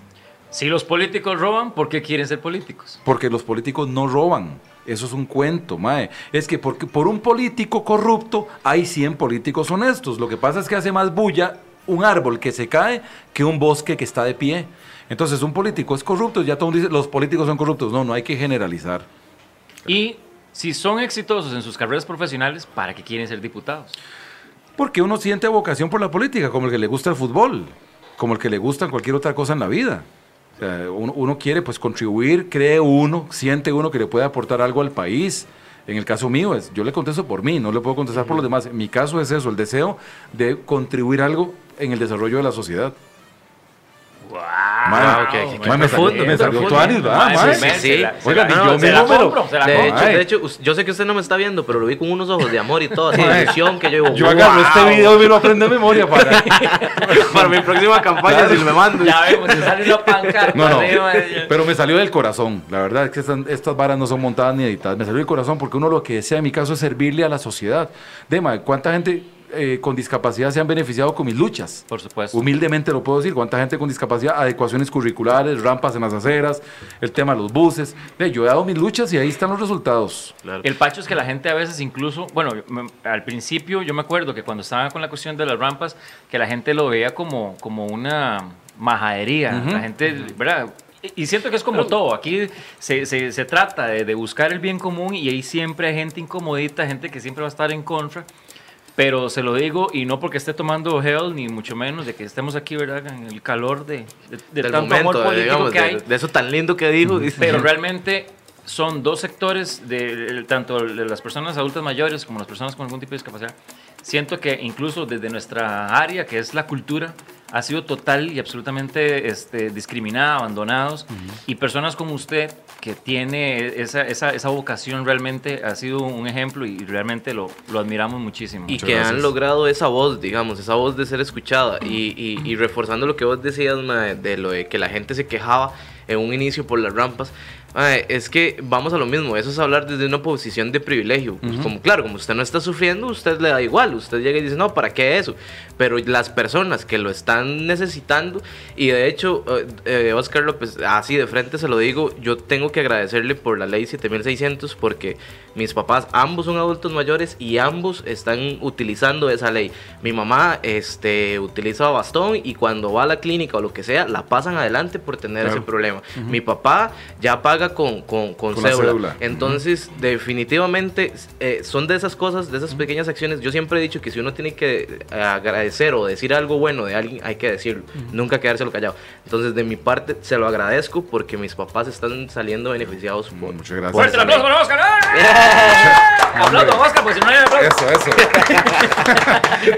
Si los políticos roban, ¿por qué quieren ser políticos? Porque los políticos no roban. Eso es un cuento, mae. Es que porque por un político corrupto hay 100 políticos honestos. Lo que pasa es que hace más bulla un árbol que se cae que un bosque que está de pie. Entonces, un político es corrupto, ya todo el mundo dice, los políticos son corruptos. No, no hay que generalizar. Y si son exitosos en sus carreras profesionales, ¿para qué quieren ser diputados? Porque uno siente vocación por la política, como el que le gusta el fútbol, como el que le gusta cualquier otra cosa en la vida. O sea, uno, uno quiere pues contribuir, cree uno, siente uno que le puede aportar algo al país. En el caso mío, es, yo le contesto por mí, no le puedo contestar por los demás. En mi caso es eso, el deseo de contribuir algo en el desarrollo de la sociedad. ¡Wow! Mae, me salió- me salió profundo. Tuanis, ¿verdad, sí, Oiga, ni no, yo se la De hecho, de hecho, yo sé que usted no me está viendo, pero lo vi con unos ojos de amor y todo, así de Ay. ilusión que yo digo, Yo agarro "Wow". este video y me lo aprendo de memoria para... para mi próxima campaña Claro. si me mando. Ya vemos, se sale una pancarta No, no, pero me salió del corazón. La verdad es que estas, estas varas no son montadas ni editadas. Me salió del corazón porque uno lo que desea en mi caso es servirle a la sociedad. Dema, ¿cuánta gente eh, con discapacidad se han beneficiado con mis luchas? Por supuesto. Humildemente lo puedo decir. ¿Cuánta gente con discapacidad? Adecuaciones curriculares, rampas en las aceras, el tema de los buses. Ve, yo he dado mis luchas y ahí están los resultados. Claro. El pacho es que la gente a veces incluso, bueno, me- al principio yo me acuerdo que cuando estaba con la cuestión de las rampas, que la gente lo veía como, como una majadería. Ujú. La gente, ¿verdad? Y y siento que es como todo, aquí se, se- se trata de, de buscar el bien común y ahí siempre hay gente incomodita, gente que siempre va a estar en contra. Pero se lo digo, y no porque esté tomando hell, ni mucho menos de que estemos aquí, ¿verdad? En el calor de, de, de Del tanto momento, amor político digamos, que hay. de, de eso tan lindo que dijo. Pero realmente son dos sectores, de, tanto de las personas adultas mayores como las personas con algún tipo de discapacidad. Siento que incluso desde nuestra área, que es la cultura, ha sido total y absolutamente este, discriminada, abandonados. Y personas como usted, que tiene esa, esa, esa vocación, realmente ha sido un ejemplo y realmente lo, lo admiramos muchísimo. y Muchas que han gracias. logrado esa voz, digamos, esa voz de ser escuchada. Y, y- y reforzando lo que vos decías, mae, de lo de que la gente se quejaba en un inicio por las rampas. Es que vamos a lo mismo, eso es hablar desde una posición de privilegio. Pues Como claro, como usted no está sufriendo, usted le da igual, usted llega y dice, no, ¿para qué eso? Pero las personas que lo están necesitando, y de hecho, eh, eh, Oscar López, así de frente se lo digo, yo tengo que agradecerle por la ley 7600 porque mis papás ambos son adultos mayores y ambos están utilizando esa ley. Mi mamá este, utiliza bastón y cuando va a la clínica o lo que sea, la pasan adelante por tener Claro. ese problema. Mi papá ya paga con, con, con Con la cédula. cédula. Entonces, definitivamente eh, son de esas cosas, de esas pequeñas acciones. Yo siempre he dicho que si uno tiene que eh, agradecer o decir algo bueno de alguien, hay que decirlo. Nunca quedárselo callado. Entonces, de mi parte, se lo agradezco porque mis papás están saliendo beneficiados por, Muchas gracias. ¡Fuerte el aplauso para Oscar! ¡Ah! ¡Aplauso a Oscar, porque si no hay aplauso. Eso, eso.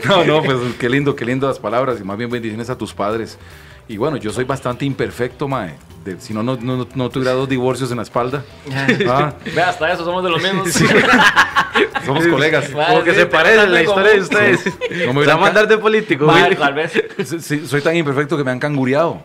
no, no, pues qué lindo, qué lindo las palabras y más bien bendiciones a tus padres. Y bueno, yo soy bastante imperfecto, mae. De- si no, no, no, no tuviera dos divorcios en la espalda. Ah, Ve, hasta eso somos de los mismos. somos colegas. Como que Sí, se tenemos parece algo la historia de común. ustedes. No me Se va a mandar de político. Güey. tal vez. Sí, sí, soy tan imperfecto que me han cangureado.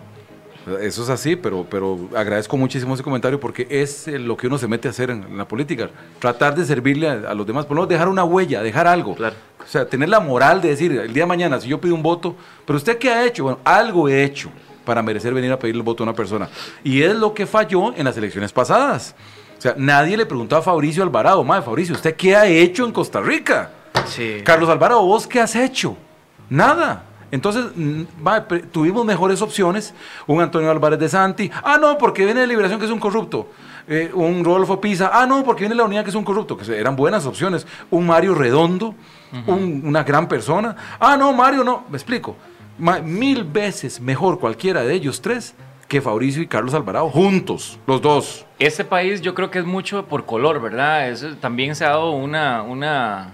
Eso es así, pero, pero agradezco muchísimo ese comentario porque es eh, lo que uno se mete a hacer en, en la política. Tratar de servirle a, a los demás, por lo menos dejar una huella, dejar algo. Claro. O sea, tener la moral de decir, el día de mañana, si yo pido un voto, pero usted qué ha hecho? Bueno, algo he hecho para merecer venir a pedirle el voto a una persona. Y es lo que falló en las elecciones pasadas. O sea, nadie le preguntó a Fabricio Alvarado, madre, Fabricio, ¿usted qué ha hecho en Costa Rica? Sí. Carlos Alvarado, ¿vos qué has hecho? Nada. Entonces, va, tuvimos mejores opciones. Un Antonio Álvarez de Santi. Ah, no, porque viene de Liberación, que es un corrupto. Eh, un Rodolfo Pisa. Ah, no, porque viene de la Unidad, que es un corrupto. Que eran buenas opciones. Un Mario Redondo, un- una gran persona. Ah, no, Mario, no. Me explico. Ma- mil veces mejor cualquiera de ellos tres que Fabricio y Carlos Alvarado juntos, los dos. Este país yo creo que es mucho por color, ¿verdad? También se ha dado una, una,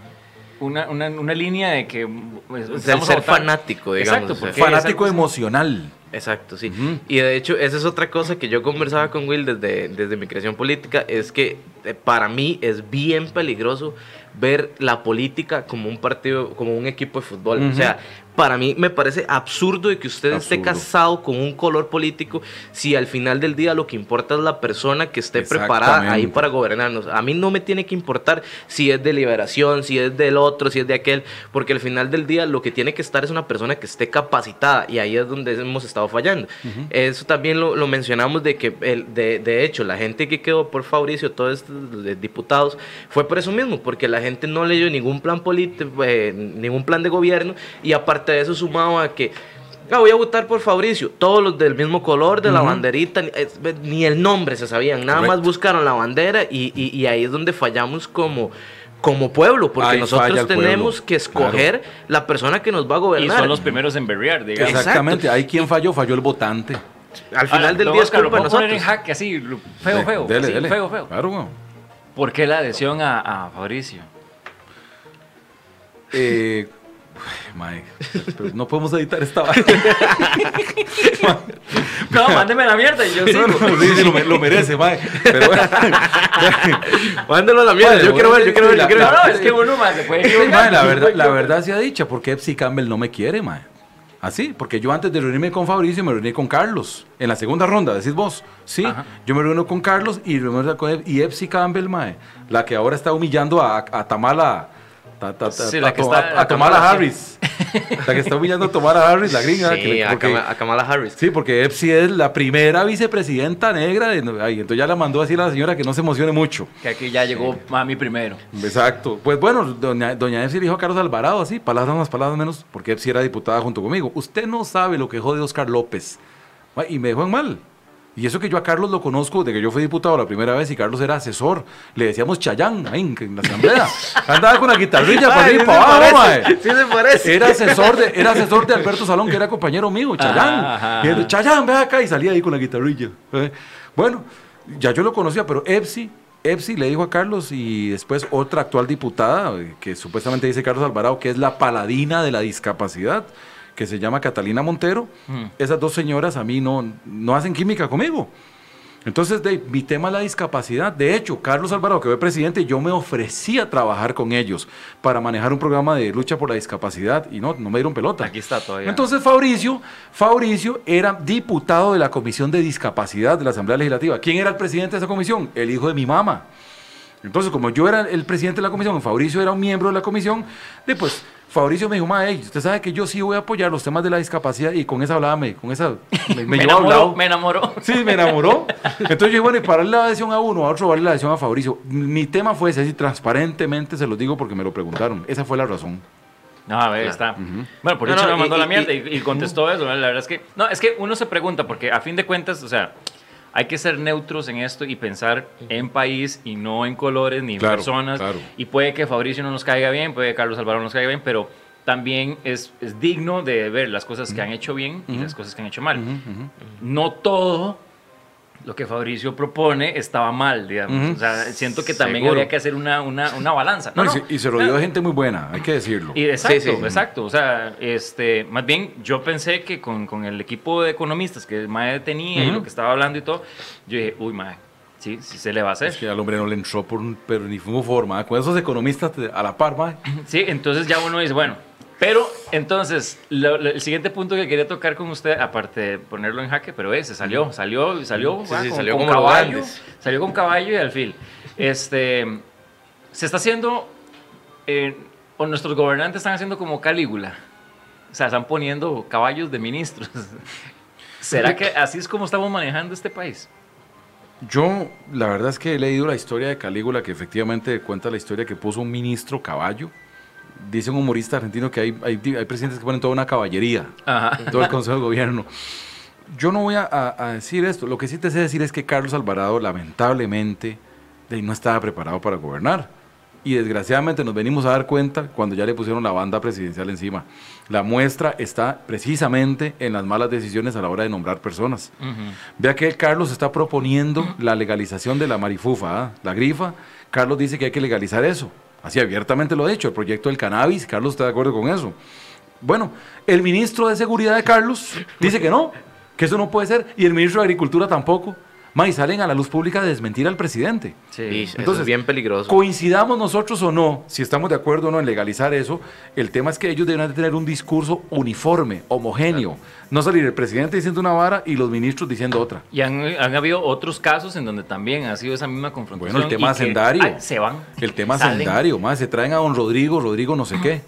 una, una, una línea de que... pues, Del ser votar- fanático, digamos. Exacto, o sea. Fanático emocional. Exacto, sí. Y de hecho, esa es otra cosa que yo conversaba con Will desde, desde mi creación política, es que eh, para mí es bien peligroso ver la política como un partido, como un equipo de fútbol. O sea, para mí me parece absurdo de que usted esté Absurdo. casado con un color político si al final del día lo que importa es la persona que esté preparada ahí para gobernarnos. A mí no me tiene que importar si es de liberación, si es del otro, si es de aquel, porque al final del día lo que tiene que estar es una persona que esté capacitada y ahí es donde hemos estado fallando. Eso también lo, lo mencionamos de que, el, de, de hecho, la gente que quedó por Fabricio, todos estos diputados, fue por eso mismo, porque la gente no leyó ningún plan político, eh, ningún plan de gobierno y aparte de eso sumaba a que Ah, voy a votar por Fabricio. Todos los del mismo color, de la banderita, ni, es- ni el nombre se sabían. Nada más buscaron la bandera y, y- y ahí es donde fallamos como, como pueblo, porque Ahí nosotros pueblo, tenemos que escoger la persona que nos va a Y gobernar. son los primeros en berrear, digamos. Exactamente. Ahí quien falló, falló el votante. Al final Ahora, del día es lo culpa de puedo poner en nosotros. jaque así, lo- feo, feo. dele, así, dele. Feo, feo. Claro, weón. ¿Por qué la adhesión a, a Fabricio? Eh, mae, no podemos editar esta vaina. No, mándeme la mierda y yo sigo. No, no, sí, sí, lo, me- lo merece, mae. Pero bueno. Mándelo a la mierda. Vale, yo quiero ver, yo quiero ver, yo quiero No, ver. no, es que uno más se puede mae, la verdad, la verdad sea dicha, porque Epsi Campbell no me quiere, mae. Así, porque yo antes de reunirme con Fabricio me reuní con Carlos. En la segunda ronda, decís vos. Sí, Ajá. yo me reúno con Carlos y y Epsi Campbell, mae, la que ahora está humillando a, a Tamala. Ta- ta- ta- Sí, a, la que está- a- la a Kamala, sí. Harris. La que está humillando a Tomala Harris, la gringa. Sí, porque- a Kamala Harris. Sí, porque Epsi es la primera vicepresidenta negra. De, ay, entonces ya la mandó así a la señora que no se emocione mucho. Que aquí ya llegó mami primero. Exacto. Pues bueno, doña, doña Epsi dijo a Carlos Alvarado, así, palabras más, palabras menos, porque Epsi era diputada junto conmigo. Usted no sabe lo que jode Oscar López. Y me dejó en mal. Y eso que yo a Carlos lo conozco de que yo fui diputado la primera vez y Carlos era asesor. Le decíamos Chayán ahí en, en la asamblea. Andaba con la guitarrilla para sí para abajo, mae. Sí se parece. Era asesor, de, era asesor de Alberto Salón, que era compañero mío, Chayán. Ajá, Y él. Chayán, ve acá y salía ahí con la guitarrilla. ¿eh? Bueno, ya yo lo conocía, pero Epsi, Epsi le dijo a Carlos y después otra actual diputada, eh, que supuestamente dice Carlos Alvarado, que es la paladina de la discapacidad, que se llama Catalina Montero. Mm. Esas dos señoras a mí no, no hacen química conmigo. Entonces, de, mi tema es la discapacidad. De hecho, Carlos Alvarado, que fue presidente, yo me ofrecí a trabajar con ellos para manejar un programa de lucha por la discapacidad y no, no me dieron pelota. Aquí está todavía. Entonces, Fabricio, Fabricio era diputado de la Comisión de Discapacidad de la Asamblea Legislativa. ¿Quién era el presidente de esa comisión? El hijo de mi mamá. Entonces, como yo era el presidente de la comisión, Fabricio era un miembro de la comisión, de, pues Fabricio me dijo, mae, usted sabe que yo sí voy a apoyar los temas de la discapacidad y con esa hablaba, me, con esa, me, me me, llevó a un enamoró, lado. me enamoró. Sí, me enamoró. Entonces yo dije, bueno, y para darle la adhesión a uno, a otro, darle la adhesión a Fabricio. Mi tema fue ese, así transparentemente se los digo porque me lo preguntaron. Esa fue la razón. No, a ver, está. Bueno, por No, eso no, me mandó y- la mierda y, y- y contestó eso. La verdad es que. No, es que uno se pregunta, porque a fin de cuentas, o sea, hay que ser neutros en esto y pensar en país y no en colores ni en Claro, personas. claro. Y puede que Fabricio no nos caiga bien, puede que Carlos Alvaro no nos caiga bien, pero también es, es digno de ver las cosas que han hecho bien y las cosas que han hecho mal. No todo lo que Fabricio propone estaba mal, digamos. Ujú. O sea, siento que también Seguro. habría que hacer una, una, una balanza. No, No, y, no, se, y se rodeó de gente muy buena, hay que decirlo. y exacto, Sí, sí. exacto. O sea, este, más bien yo pensé que con, con el equipo de economistas que el MAE tenía y Ujú. lo que estaba hablando y todo, yo dije, uy, MAE, sí, sí se le va a hacer. Es que al hombre no le entró por un, pero ni forma. ¿eh? Con esos economistas a la par, mae. Sí, entonces ya uno dice, bueno, Pero entonces, lo- lo- el siguiente punto que quería tocar con usted, aparte de ponerlo en jaque, pero ese salió, salió, salió, Sí, ah, sí, con, salió con como caballo, salió con caballo y alfil. Este, se está haciendo, eh, o nuestros gobernantes están haciendo como Calígula, o sea, están poniendo caballos de ministros. ¿Será que así es como estamos manejando este país? Yo, la verdad es que he leído la historia de Calígula, que efectivamente cuenta la historia que puso un ministro caballo. Dice un humorista argentino que hay, hay, hay presidentes que ponen toda una caballería, Ajá. todo el Consejo de Gobierno. Yo no voy a, a- a decir esto. Lo que sí te sé decir es que Carlos Alvarado, lamentablemente, no estaba preparado para gobernar. Y desgraciadamente nos venimos a dar cuenta cuando ya le pusieron la banda presidencial encima. La muestra está precisamente en las malas decisiones a la hora de nombrar personas. Ujú. Vea que Carlos está proponiendo la legalización de la marifufa, ¿ah? la grifa. Carlos dice que hay que legalizar eso. Así abiertamente lo ha dicho, el proyecto del cannabis. Carlos está de acuerdo con eso. Bueno, el ministro de Seguridad de Carlos dice que no, que eso no puede ser. Y el ministro de Agricultura tampoco. Ma, y salen a la luz pública a desmentir al presidente. Sí. Eso Entonces, es bien peligroso. Coincidamos nosotros o no, si estamos de acuerdo o no en legalizar eso, el tema es que ellos deberían de tener un discurso uniforme, homogéneo. No salir el presidente diciendo una vara y los ministros diciendo otra. Y han, han habido otros casos en donde también ha sido esa misma confrontación. Bueno, el tema hacendario. se van. El tema salen. sendario, más se traen a don Rodrigo, Rodrigo no sé qué.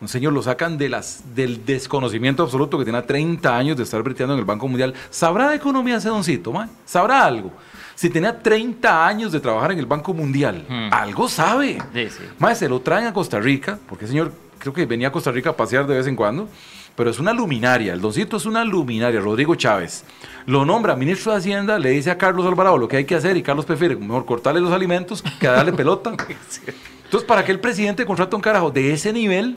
Un señor lo sacan de las, del desconocimiento absoluto que tiene 30 años de estar breteando en el Banco Mundial. ¿Sabrá de economía ese doncito, ma? ¿Sabrá algo? Si tenía 30 años de trabajar en el Banco Mundial, Hmm. algo sabe. Sí, sí. Más se lo traen a Costa Rica, porque el señor creo que venía a Costa Rica a pasear de vez en cuando, pero es una luminaria, el doncito es una luminaria, Rodrigo Chávez. Lo nombra ministro de Hacienda, le dice a Carlos Alvarado lo que hay que hacer y Carlos prefiere mejor cortarle los alimentos que darle pelota. Entonces, ¿para qué el presidente contrata un carajo de ese nivel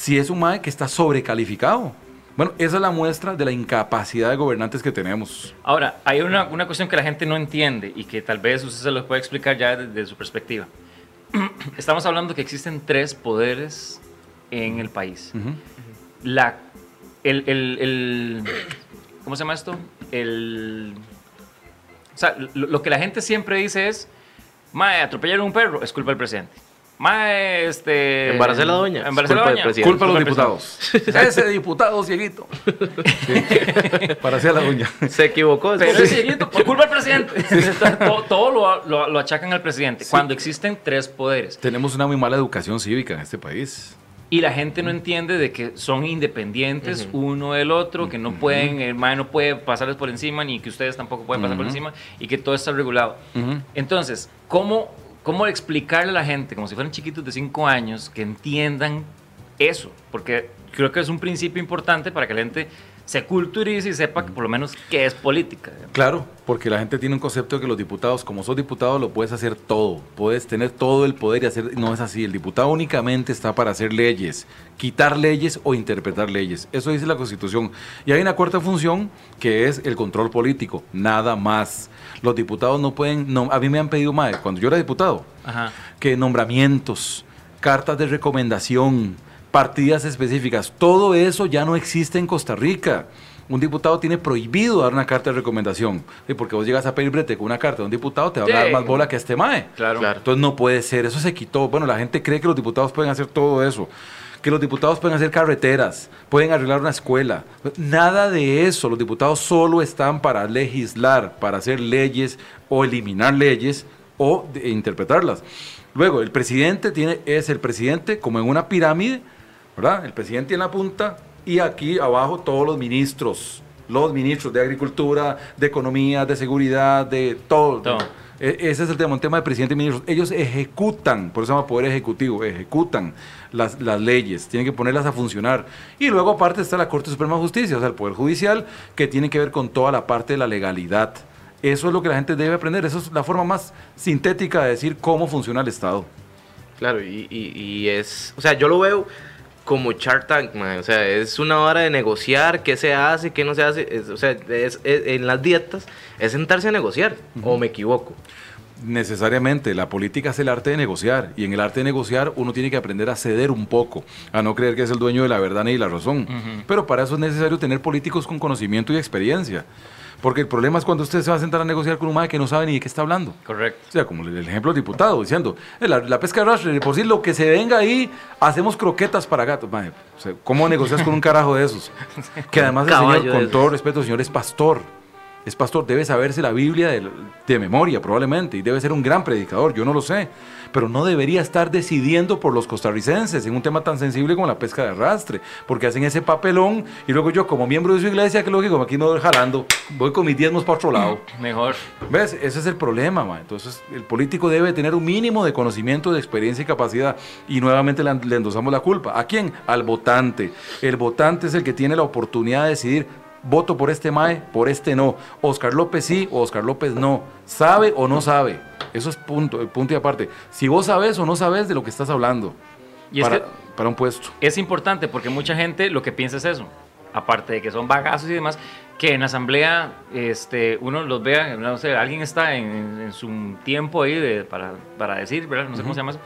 si es un MAE que está sobrecalificado? Bueno, esa es la muestra de la incapacidad de gobernantes que tenemos. Ahora, hay una, una cuestión que la gente no entiende y que tal vez usted se lo puede explicar ya desde su perspectiva. Estamos hablando que existen tres poderes en el país. La, el, el, el- ¿Cómo se llama esto? El. O sea, lo, lo que la gente siempre dice es: Mae, atropellaron un perro, es culpa del presidente. Mae, este. Embaracé a la doña, Embaracé a la doña. Culpa a los diputados. Ese diputado cieguito. Sí. Para hacer la uña. Se equivocó. Pero es cierto, por culpa del presidente. Todo todo lo, lo- lo achacan al presidente. Cuando existen tres poderes. Tenemos una muy mala educación cívica en este país. Y la gente no entiende de que son independientes uno del otro, que no pueden, el mae no puede pasarles por encima, ni que ustedes tampoco pueden pasar por encima, y que todo está regulado. Entonces, ¿cómo, ¿cómo explicarle a la gente, como si fueran chiquitos de 5 años, que entiendan eso? Porque creo que es un principio importante para que la gente se culturice y sepa que por lo menos qué es política. Claro, porque la gente tiene un concepto de que los diputados, como sos diputado, lo puedes hacer todo. Puedes tener todo el poder y hacer. No es así. El diputado únicamente está para hacer leyes, quitar leyes o interpretar leyes. Eso dice la Constitución. Y hay una cuarta función que es el control político. Nada más. Los diputados no pueden. No, a mí me han pedido más, cuando yo era diputado, Ajá. que nombramientos, cartas de recomendación, partidas específicas, todo eso ya no existe en Costa Rica. Un diputado tiene prohibido dar una carta de recomendación. ¿sí? Porque vos llegas a pedir brete con una carta de un diputado, te va a Sí. dar más bola que este MAE. Claro. Claro. Entonces no puede ser, eso se quitó. Bueno, la gente cree que los diputados pueden hacer todo eso, que los diputados pueden hacer carreteras, pueden arreglar una escuela. Nada de eso, los diputados solo están para legislar, para hacer leyes o eliminar leyes o de- interpretarlas. Luego, el presidente tiene, es el presidente como en una pirámide, ¿verdad? El presidente en la punta y aquí abajo todos los ministros, los ministros de agricultura, de economía, de seguridad, de todo. Todo. E- Ese es el tema, un tema de presidente y ministros. Ellos ejecutan, por eso se llama poder ejecutivo, ejecutan las, las leyes, tienen que ponerlas a funcionar. Y luego aparte está la Corte Suprema de Justicia, o sea, el Poder Judicial, que tiene que ver con toda la parte de la legalidad. Eso es lo que la gente debe aprender, eso es la forma más sintética de decir cómo funciona el Estado. Claro, y, y- y es, o sea, yo lo veo como Shark Tank, mae, o sea, es una hora de negociar qué se hace, qué no se hace, es- o sea, es- es- en las dietas es sentarse a negociar, o me equivoco. Necesariamente, la política es el arte de negociar y en el arte de negociar uno tiene que aprender a ceder un poco, a no creer que es el dueño de la verdad ni la razón. Ujú. Pero para eso es necesario tener políticos con conocimiento y experiencia. Porque el problema es cuando usted se va a sentar a negociar con un mae que no sabe ni de qué está hablando. Correcto. O sea, como el ejemplo del diputado diciendo, "Eh, la, la pesca de arrastre, por si lo que se venga ahí, hacemos croquetas para gatos. Mae, o sea, ¿Cómo negocias con un carajo de esos? Que además el señor, de con todo respeto, el señor es pastor. Es pastor, debe saberse la Biblia de, de memoria probablemente y debe ser un gran predicador, yo no lo sé. Pero no debería estar decidiendo por los costarricenses en un tema tan sensible como la pesca de arrastre, porque hacen ese papelón y luego yo como miembro de su iglesia, que lógico, aquí no voy jalando, voy con mis diezmos para otro lado. Mejor. ¿Ves? Ese es el problema, ma. Entonces, el político debe tener un mínimo de conocimiento, de experiencia y capacidad. Y nuevamente le, le endosamos la culpa. ¿A quién? Al votante. El votante es el que tiene la oportunidad de decidir, voto por este MAE, por este no. Oscar López sí o Oscar López no. ¿Sabe o no sabe? Eso es punto, punto y aparte. Si vos sabes o no sabes de lo que estás hablando Y es para, que para un puesto. es importante porque mucha gente lo que piensa es eso. Aparte de que son bagazos y demás, que en la asamblea este, uno los vea, no sé, alguien está en, su tiempo ahí de- para, para decir, ¿verdad? No sé cómo se llama eso.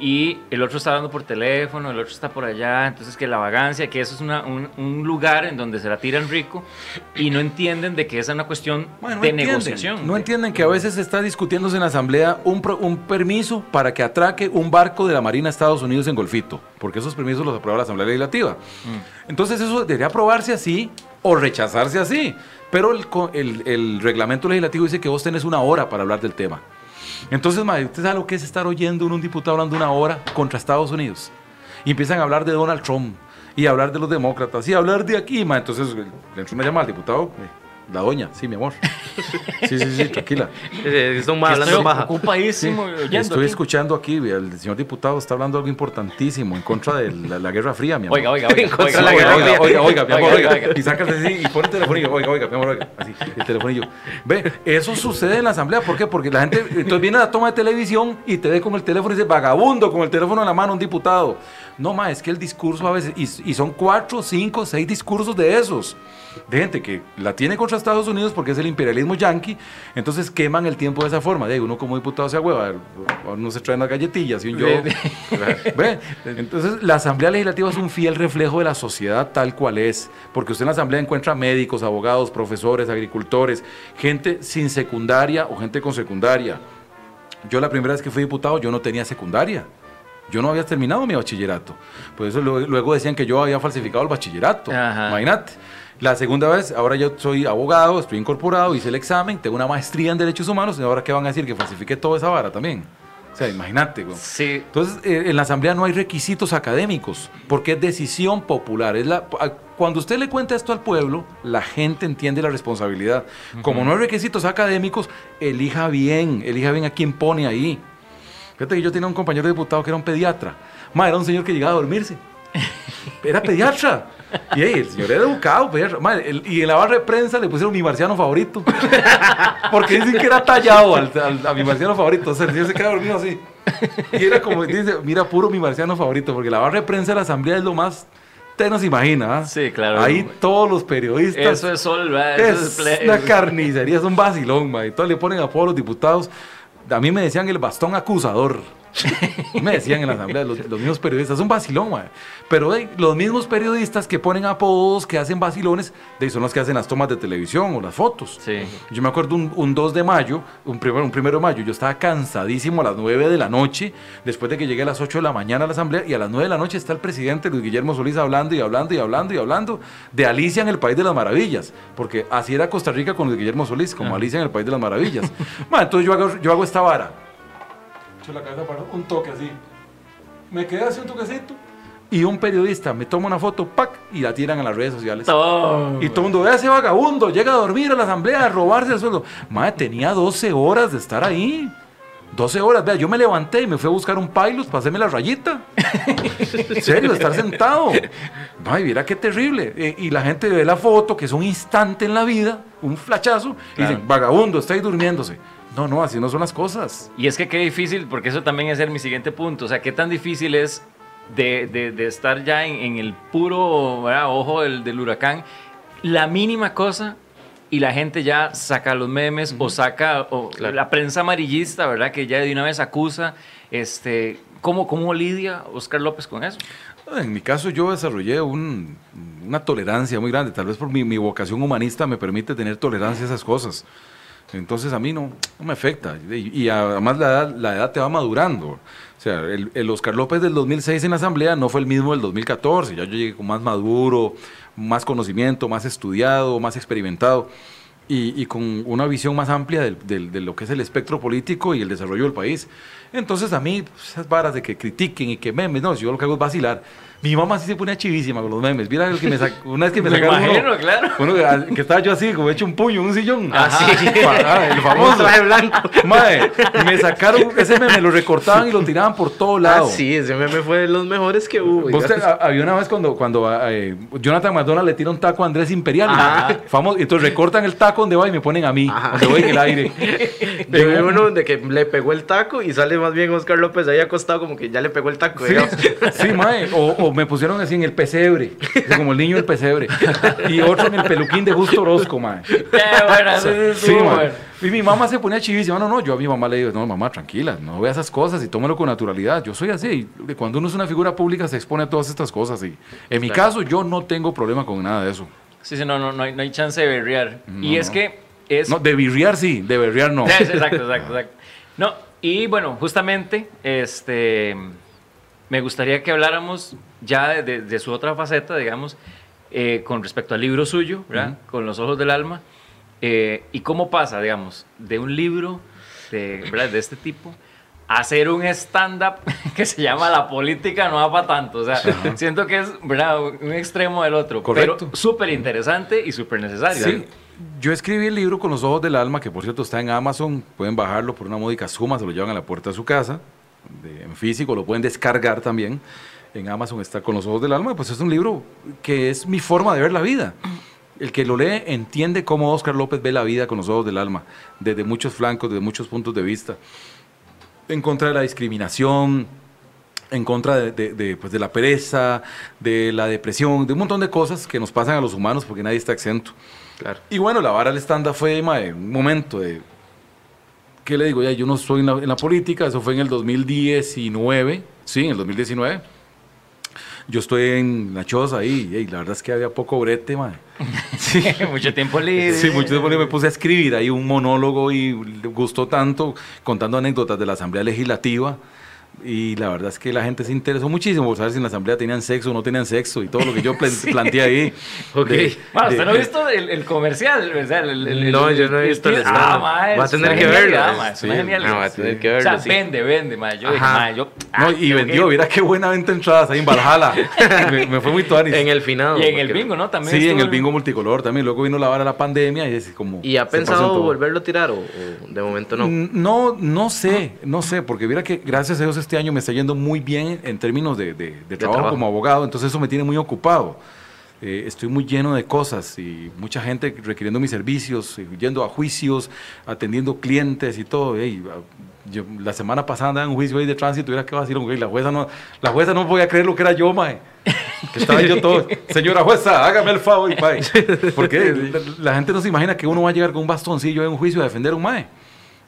Y el otro está hablando por teléfono, el otro está por allá. Entonces, que la vagancia, que eso es una- un, un lugar en donde se la tiran rico y no entienden de que esa es una cuestión Bueno, no de entienden, negociación. No entienden que a veces se está discutiéndose en la asamblea un, pro- un permiso para que atraque un barco de la Marina de Estados Unidos en Golfito, porque esos permisos los aprueba la Asamblea Legislativa. Mm. Entonces eso debería aprobarse así o rechazarse así, pero el, el- el reglamento legislativo dice que vos tenés una hora para hablar del tema. Entonces, madre, ¿usted sabe lo que es estar oyendo un diputado hablando una hora contra Estados Unidos? Y empiezan a hablar de Donald Trump y hablar de los demócratas y hablar de aquí, ma. Entonces le entró una llamada al diputado, eh, la doña, sí, mi amor. Sí, sí, sí, tranquila. Eh, Están más Que hablando baja. ocupadísimo oyendo Estoy aquí. escuchando aquí, el señor diputado está hablando algo importantísimo en contra de la, la Guerra Fría, mi amor. Oiga, oiga, oiga. En contra oiga, de la oiga, Guerra oiga, Fría. oiga, oiga, mi amor, Oiga, oiga. oiga. Y sacas así y pon el telefonillo. Oiga, oiga, mi amor, oiga. Así, el telefonillo. Ve, eso sucede en la asamblea. ¿Por qué? Porque la gente, entonces viene a la toma de televisión y te ve con el teléfono y dice, vagabundo, con el teléfono en la mano, un diputado. No, ma, es que el discurso a veces, y, y son cuatro, cinco, seis discursos de esos. De gente que la tiene contra Estados Unidos porque es el imperialismo yanqui, entonces queman el tiempo de esa forma. De uno como diputado se hueva, uno se trae unas galletillas y un yo. ¿Ve? Entonces, la Asamblea Legislativa es un fiel reflejo de la sociedad tal cual es, porque usted en la Asamblea encuentra médicos, abogados, profesores, agricultores, gente sin secundaria o gente con secundaria. Yo la primera vez que fui diputado, yo no tenía secundaria. Yo no había terminado mi bachillerato. Por eso luego, decían que yo había falsificado el bachillerato. Ajá. Imagínate. La segunda vez, ahora yo soy abogado, estoy incorporado, hice el examen, tengo una maestría en Derechos Humanos, y ahora qué van a decir que falsifiqué toda esa vara también. O sea, imagínate. güey. Sí, Entonces, eh, en la asamblea no hay requisitos académicos, porque es decisión popular. Es la, cuando usted le cuenta esto al pueblo, la gente entiende la responsabilidad. Como no hay requisitos académicos, elija bien, elija bien a quién pone ahí. Fíjate que yo tenía un compañero diputado que era un pediatra. Ma, era un señor que llegaba a dormirse. Era pediatra. Y ey, el señor era educado, pediatra. Ma, el- y en la barra de prensa le pusieron mi marciano favorito. Porque dicen que era tallado al- al- a mi marciano favorito. O sea, el señor se queda dormido así. Y era como, dice, mira, puro mi marciano favorito. Porque la barra de prensa de la asamblea es lo más. Usted no se imagina. ¿ah? Sí, claro. Ahí todos los periodistas. eso es sol. Eso Es play- una carnicería, es un vacilón, ma. Y todos le ponen apodo a los diputados. A mí me decían el bastón acusador. me decían en la asamblea los, los mismos periodistas, es un vacilón. Pero hey, los mismos periodistas que ponen apodos, que hacen vacilones, de, son los que hacen las tomas de televisión o las fotos. Sí. Yo me acuerdo un, un 2 de mayo, un primero, un primero de mayo, yo estaba cansadísimo a las 9 de la noche, después de que llegué a las 8 de la mañana a la asamblea, y a las 9 de la noche está el presidente Luis Guillermo Solís hablando y hablando y hablando y hablando de Alicia en el País de las Maravillas, porque así era Costa Rica con Luis Guillermo Solís, como Alicia en el País de las Maravillas. Ma, entonces yo hago, yo hago esta vara. Echo la cabeza para un toque así. Me quedé así un toquecito. Y un periodista me toma una foto, ¡pac! y la tiran a las redes sociales. Todo. Y todo el mundo ve a ese vagabundo, llega a dormir a la asamblea, a robarse el sueldo. Madre, tenía 12 horas de estar ahí. 12 horas, vea, yo me levanté y me fui a buscar un pilot para hacerme la rayita. En serio, estar sentado. Ay, mira qué terrible. Eh, y la gente ve la foto, que es un instante en la vida, un flachazo, y dicen, vagabundo, está ahí durmiéndose. No, no, así no son las cosas. Y es que qué difícil, porque eso también es mi siguiente punto. O sea, qué tan difícil es de, de- de estar ya en, en el puro ¿verdad? ojo del, del huracán. La mínima cosa y la gente ya saca los memes o saca o Claro. la prensa amarillista, ¿verdad? Que ya de una vez acusa. Este, ¿Cómo, ¿Cómo lidia Oscar López con eso? En mi caso yo desarrollé un- una tolerancia muy grande, tal vez por mi, mi vocación humanista me permite tener tolerancia a esas cosas. Entonces a mí no, no me afecta. Y, y además la edad, la edad te va madurando. O sea, el, el Oscar López del 2006 en la Asamblea no fue el mismo del 2014. Ya yo llegué con más maduro, más conocimiento, más estudiado, más experimentado y, y con una visión más amplia del- del- de lo que es el espectro político y el desarrollo del país. Entonces a mí, pues, esas varas de que critiquen y que memes, no, yo lo que hago es vacilar. Mi mamá sí se pone chivísima con los memes. Mira el que me sac- una vez que me Me sacaron uno- imagino, claro. uno que- estaba yo así, como hecho un puño, un sillón. Ah, sí. Ah, el Un famoso. traje blanco. Mae, me sacaron, ese meme lo recortaban y lo tiraban por todo Ah, lado. sí, ese meme fue de los mejores que hubo. Vos te- había una vez cuando, cuando eh, Jonathan McDonald le tira un taco a Andrés Imperial. Ajá. Famoso, entonces recortan el taco donde va y me ponen a mí, Ajá. donde voy en el aire. Yo vi uno de que le pegó el taco y sale más bien Oscar López ahí acostado como que ya le pegó el taco. Sí, digamos. sí, mae. O, o me pusieron así en el pesebre, así como el niño del pesebre. Y otro en el peluquín de Justo Orozco, mae. Qué bueno, sí, sí, Sí. Y mi mamá se ponía chivísima. No, no, yo a mi mamá le digo, no, mamá, tranquila, no vea esas cosas y tómalo con naturalidad. Yo soy así. y Cuando uno es una figura pública se expone a todas estas cosas. Y en mi Claro. caso, yo no tengo problema con nada de eso. Sí, sí, no, no, no, hay, no hay chance de berrear. No, y es no. que es... No, de birriar sí, de berrear no. Exacto, exacto, exacto. No, y bueno, justamente, este, me gustaría que habláramos ya de, de- de su otra faceta, digamos, eh, con respecto al libro suyo, ¿verdad? Con los ojos del alma. eh, y cómo pasa, digamos, de un libro de, ¿verdad? de este tipo a hacer un stand-up que se llama La política no va para tanto. O sea, siento que es ¿verdad? un extremo del otro. Correcto. Pero súper interesante y súper necesario. Sí, yo escribí el libro con los ojos del alma, que por cierto está en Amazon, pueden bajarlo por una módica suma, se lo llevan a la puerta de su casa, de- en físico, lo pueden descargar también. En Amazon está con los ojos del alma, pues es un libro que es mi forma de ver la vida. El que lo lee entiende cómo Oscar López ve la vida con los ojos del alma, desde muchos flancos, desde muchos puntos de vista. En contra de la discriminación, en contra de, de- de, pues, de la pereza, de la depresión, de un montón de cosas que nos pasan a los humanos porque nadie está exento. Claro. Y bueno, la vara del stand-up fue mae, un momento de... ¿Qué le digo? Ya, yo no estoy en la, en la política, eso fue en el 2019, sí, en el 2019. Yo estoy en la choza ahí, y la verdad es que había poco brete, mae. Sí. Mucho tiempo libre. Sí, mucho tiempo me puse a escribir ahí un monólogo y gustó tanto contando anécdotas de la Asamblea Legislativa. Y la verdad es que la gente se interesó muchísimo por saber si en la Asamblea tenían sexo o no tenían sexo y todo lo que yo plan- planteé ahí. Ok. De- Bueno, de- ¿usted no ha visto el, el comercial? O sea, el- el- el- No, yo no he visto el Ah, mae, Va a tener que verlo, es sí. Ah, va a tener Sí. que O verlo, sea, sí. vende, vende, mae. Yo mae, yo... No, ah, y vendió, que- mira qué buena venta de entradas ahí en Valhalla. me, me fue muy tuanis. En el final. Y en el bingo, ¿no? También Sí, en el bingo multicolor también. Luego vino la vara de la pandemia y es como... ¿Y ha pensado volverlo a tirar o, o de momento no? No, no sé, no sé, porque mira que gracias a Dios este año me está yendo muy bien en términos de, de- de trabajo, trabajo. como abogado, entonces eso me tiene muy ocupado. Eh, estoy muy lleno de cosas y mucha gente requiriendo mis servicios, eh, yendo a juicios, atendiendo clientes y todo. Ey, ah, yo, la semana pasada andaba en un juicio ahí de tránsito y era que va a decir, la jueza no, la jueza no voy a creer lo que era yo, mae. Que estaba yo todo, señora jueza, hágame el favor, y mae. Porque la, la gente no se imagina que uno va a llegar con un bastoncillo en un juicio a defender a un mae.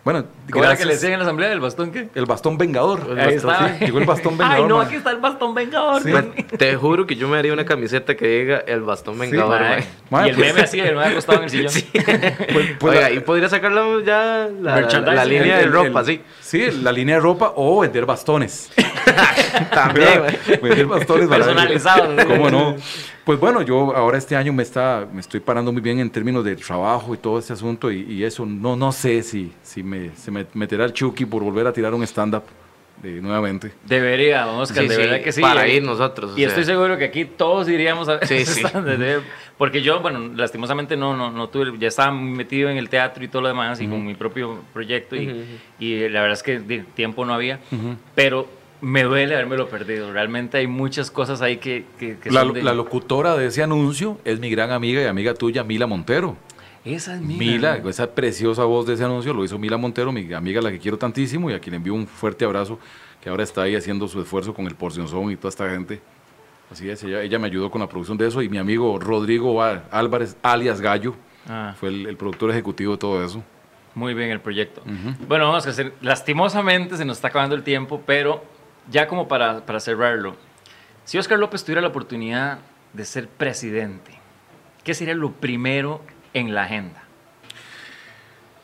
Bueno, ¿Cómo era que le decían en la asamblea del bastón qué? el bastón vengador. El Ahí bastón, está. sí, llegó el bastón vengador. Ay, no, mae. aquí está el bastón vengador. Sí. man. Te juro que yo me haría una camiseta que diga el bastón vengador. Mae. mae. Mae, Y el meme así, el meme acostado en el sillón. Pues- pues Oiga, la- y podría sacar la- ya la, la, la línea el- de el- ropa, el- sí. Sí, la línea de ropa o vender bastones. También. Vender bastones. Personalizados. ¿Cómo no? Pues bueno, yo ahora este año me está me estoy parando muy bien en términos de trabajo y todo ese asunto y, y eso no no sé si, si me, se me meterá el Chucky por volver a tirar un stand-up eh, nuevamente. Debería, Oscar, Sí, de sí, verdad que sí. Para eh. ir nosotros. Y estoy sea. seguro que aquí todos iríamos a ver Sí, sí. Porque yo, bueno, lastimosamente no, no, no tuve, ya estaba metido en el teatro y todo lo demás y con mi propio proyecto y, Ujú. y la verdad es que tiempo no había, pero me duele haberme perdido. Realmente hay muchas cosas ahí que, que, que La, son de- la locutora de ese anuncio es mi gran amiga y amiga tuya, Mila Montero. Esa es mía. Mila, esa preciosa voz de ese anuncio lo hizo Mila Montero, mi amiga la que quiero tantísimo y a quien envío un fuerte abrazo, que ahora está ahí haciendo su esfuerzo con el Porcionzón y toda esta gente. Así es, ella, ella me ayudó con la producción de eso y mi amigo Rodrigo Álvarez, alias Gallo, Ah, fue el, el productor ejecutivo de todo eso. muy bien el proyecto. Bueno, vamos a hacer, lastimosamente se nos está acabando el tiempo, pero ya como para, para cerrarlo, si Oscar López tuviera la oportunidad de ser presidente, ¿qué sería lo primero en la agenda?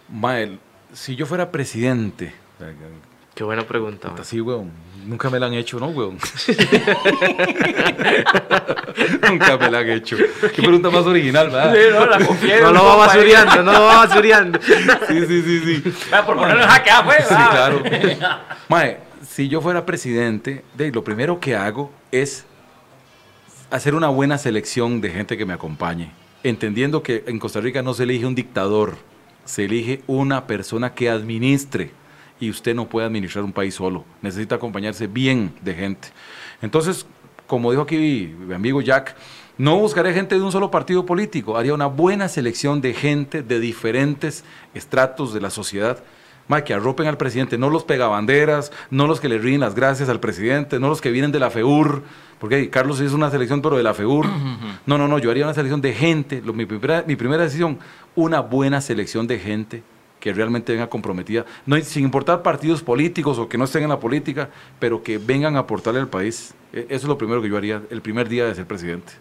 Mae, si yo fuera presidente, Qué buena pregunta. sí, weón. Nunca me la han hecho, ¿no, weón? Nunca me la han hecho. Qué pregunta más original, ¿verdad? no, la confié. No lo va basureando, no lo va basureando. Sí, sí, sí, sí. Ah, por ponerlo en jaque, ah, pues. Sí, ah. claro. Mae, si yo fuera presidente, de, lo primero que hago es hacer una buena selección de gente que me acompañe, entendiendo que en Costa Rica no se elige un dictador, se elige una persona que administre y usted no puede administrar un país solo, necesita acompañarse bien de gente. Entonces, como dijo aquí mi amigo Jack, no buscaré gente de un solo partido político, haría una buena selección de gente de diferentes estratos de la sociedad. Ma, que arropen al presidente, no los pegabanderas, no los que le ríen las gracias al presidente, no los que vienen de la FEUR, porque hey, Carlos hizo una selección pero de la FEUR. No, no, no, yo haría una selección de gente, lo- mi, primera, mi primera decisión, una buena selección de gente que realmente venga comprometida, no, sin importar partidos políticos o que no estén en la política, pero que vengan a aportarle al país. E- Eso es lo primero que yo haría el primer día de ser presidente.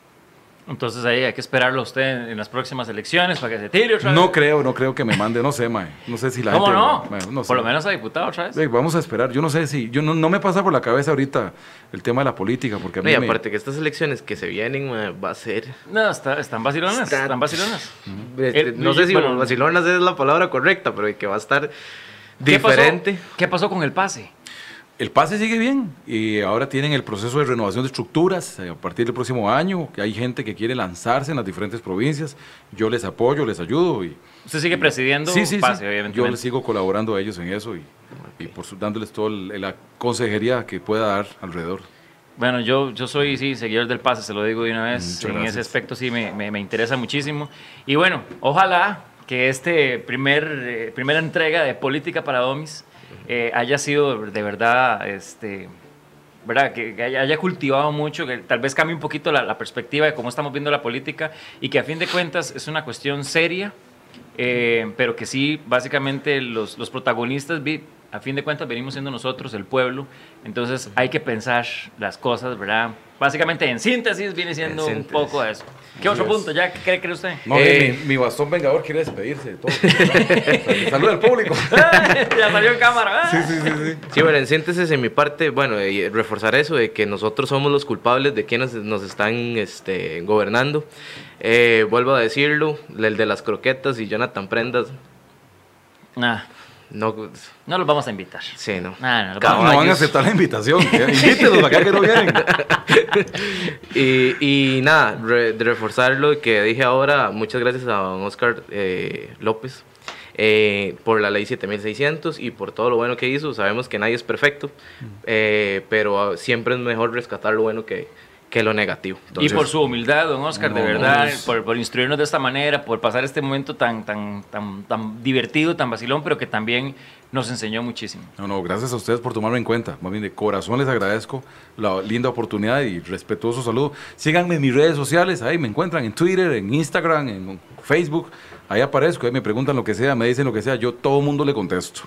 Entonces ahí hay que esperarlo a usted en las próximas elecciones para que se tire otra vez. No creo, no creo que me mande, no sé, mae. No sé si la ¿Cómo gente... no? mae, no sé. Por lo menos a diputado otra vez. Vamos a esperar. Yo no sé si. Yo no, no me pasa por la cabeza ahorita el tema de la política, porque a No, mí y me- aparte que estas elecciones que se vienen va a ser... No, está- están vacilonas. Está- Están vacilonas. este, El- no sé si bueno, vacilonas es la palabra correcta, pero que va a estar ¿Qué pasó? diferente. ¿Qué pasó con el pase? El pase sigue bien y ahora tienen el proceso de renovación de estructuras eh, a partir del próximo año. Que hay gente que quiere lanzarse en las diferentes provincias. Yo les apoyo, les ayudo y Usted sigue presidiendo sí, sí, pase, sí. obviamente. Yo les sigo colaborando a ellos en eso y, y por su- dándoles toda la consejería que pueda dar alrededor. Bueno, yo, yo soy, sí, seguidor del pase, se lo digo de una vez. Muchas en ese aspecto sí me, me- me interesa muchísimo. Y bueno, ojalá que este primer, eh, primera entrega de Política para Domis eh, haya sido de verdad, este, ¿verdad? Que, que haya, cultivado mucho, que tal vez cambie un poquito la, perspectiva de cómo estamos viendo la política y que a fin de cuentas es una cuestión seria, eh, pero que sí, básicamente los, los protagonistas, a fin de cuentas, venimos siendo nosotros, el pueblo, entonces hay que pensar las cosas, ¿verdad? Básicamente, en síntesis, viene siendo En un síntesis. poco de eso. ¿Qué otro punto? ¿Qué cree, cree usted? No, Eh. mi, mi bastón vengador quiere despedirse de todo. Saluda al público. ya salió en cámara. Sí, sí, sí, sí. Sí, bueno, en síntesis, en mi parte, bueno, eh, reforzar eso de que nosotros somos los culpables de quienes nos están este, gobernando. Eh, vuelvo a decirlo, el de las croquetas y Jonathan Prendas, Nah, no, no los vamos a invitar. sí, no. Nah, no los Caballos. No van a aceptar la invitación. Invítenos acá que no vienen. Y, y nada, re- de reforzar lo que dije ahora, muchas gracias a don Oscar eh, López eh, por la ley 7600 y por todo lo bueno que hizo. Sabemos que nadie es perfecto, eh, pero ah, siempre es mejor rescatar lo bueno que, que lo negativo. Y por su humildad, don Oscar, de No, verdad, es- por, por instruirnos de esta manera, por pasar este momento tan, tan, tan, tan divertido, tan vacilón, pero que también nos enseñó muchísimo. No, no, gracias a ustedes por tomarme en cuenta. Más bien de corazón les agradezco la linda oportunidad y respetuoso saludo. Síganme en mis redes sociales, ahí me encuentran en Twitter, en Instagram, en Facebook. Ahí aparezco, ahí me preguntan lo que sea, me dicen lo que sea, yo todo mundo le contesto.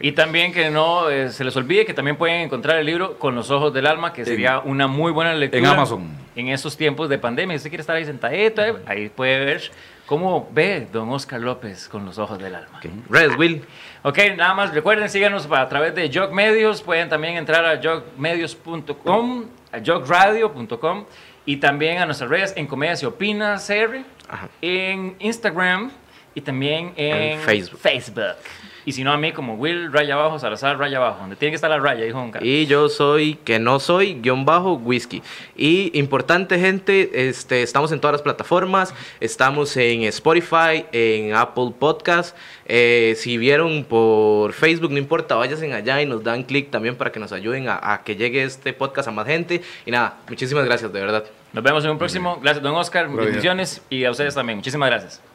Y también que no eh, se les olvide que también pueden encontrar el libro Con los ojos del alma, que sería una muy buena lectura. en Amazon. En estos tiempos de pandemia. Si usted quiere estar ahí sentadito, eh, ahí puede ver cómo ve don Oscar López con los ojos del alma. Redes, Will. Ok, nada más recuerden, síganos a través de Jog Medios, pueden también entrar a jogmedios.com, a jogradio.com y también a nuestras redes en Comedia Se Opina CR, Ajá. en Instagram y también en, En Facebook. Facebook. Y si no a mí como Will, raya abajo, Salazar, raya abajo, donde tiene que estar la raya, dijo Don Carlos. Y yo soy, que no soy, guion bajo, whisky. Y importante, gente, este, estamos en todas las plataformas. Estamos en Spotify, en Apple Podcast. Eh, si vieron por Facebook, no importa, váyanse allá y nos dan clic también para que nos ayuden a, a que llegue este podcast a más gente. Y nada, muchísimas gracias, de verdad. Nos vemos en un próximo. Gracias, don Oscar. Bendiciones y a ustedes también. Muchísimas gracias.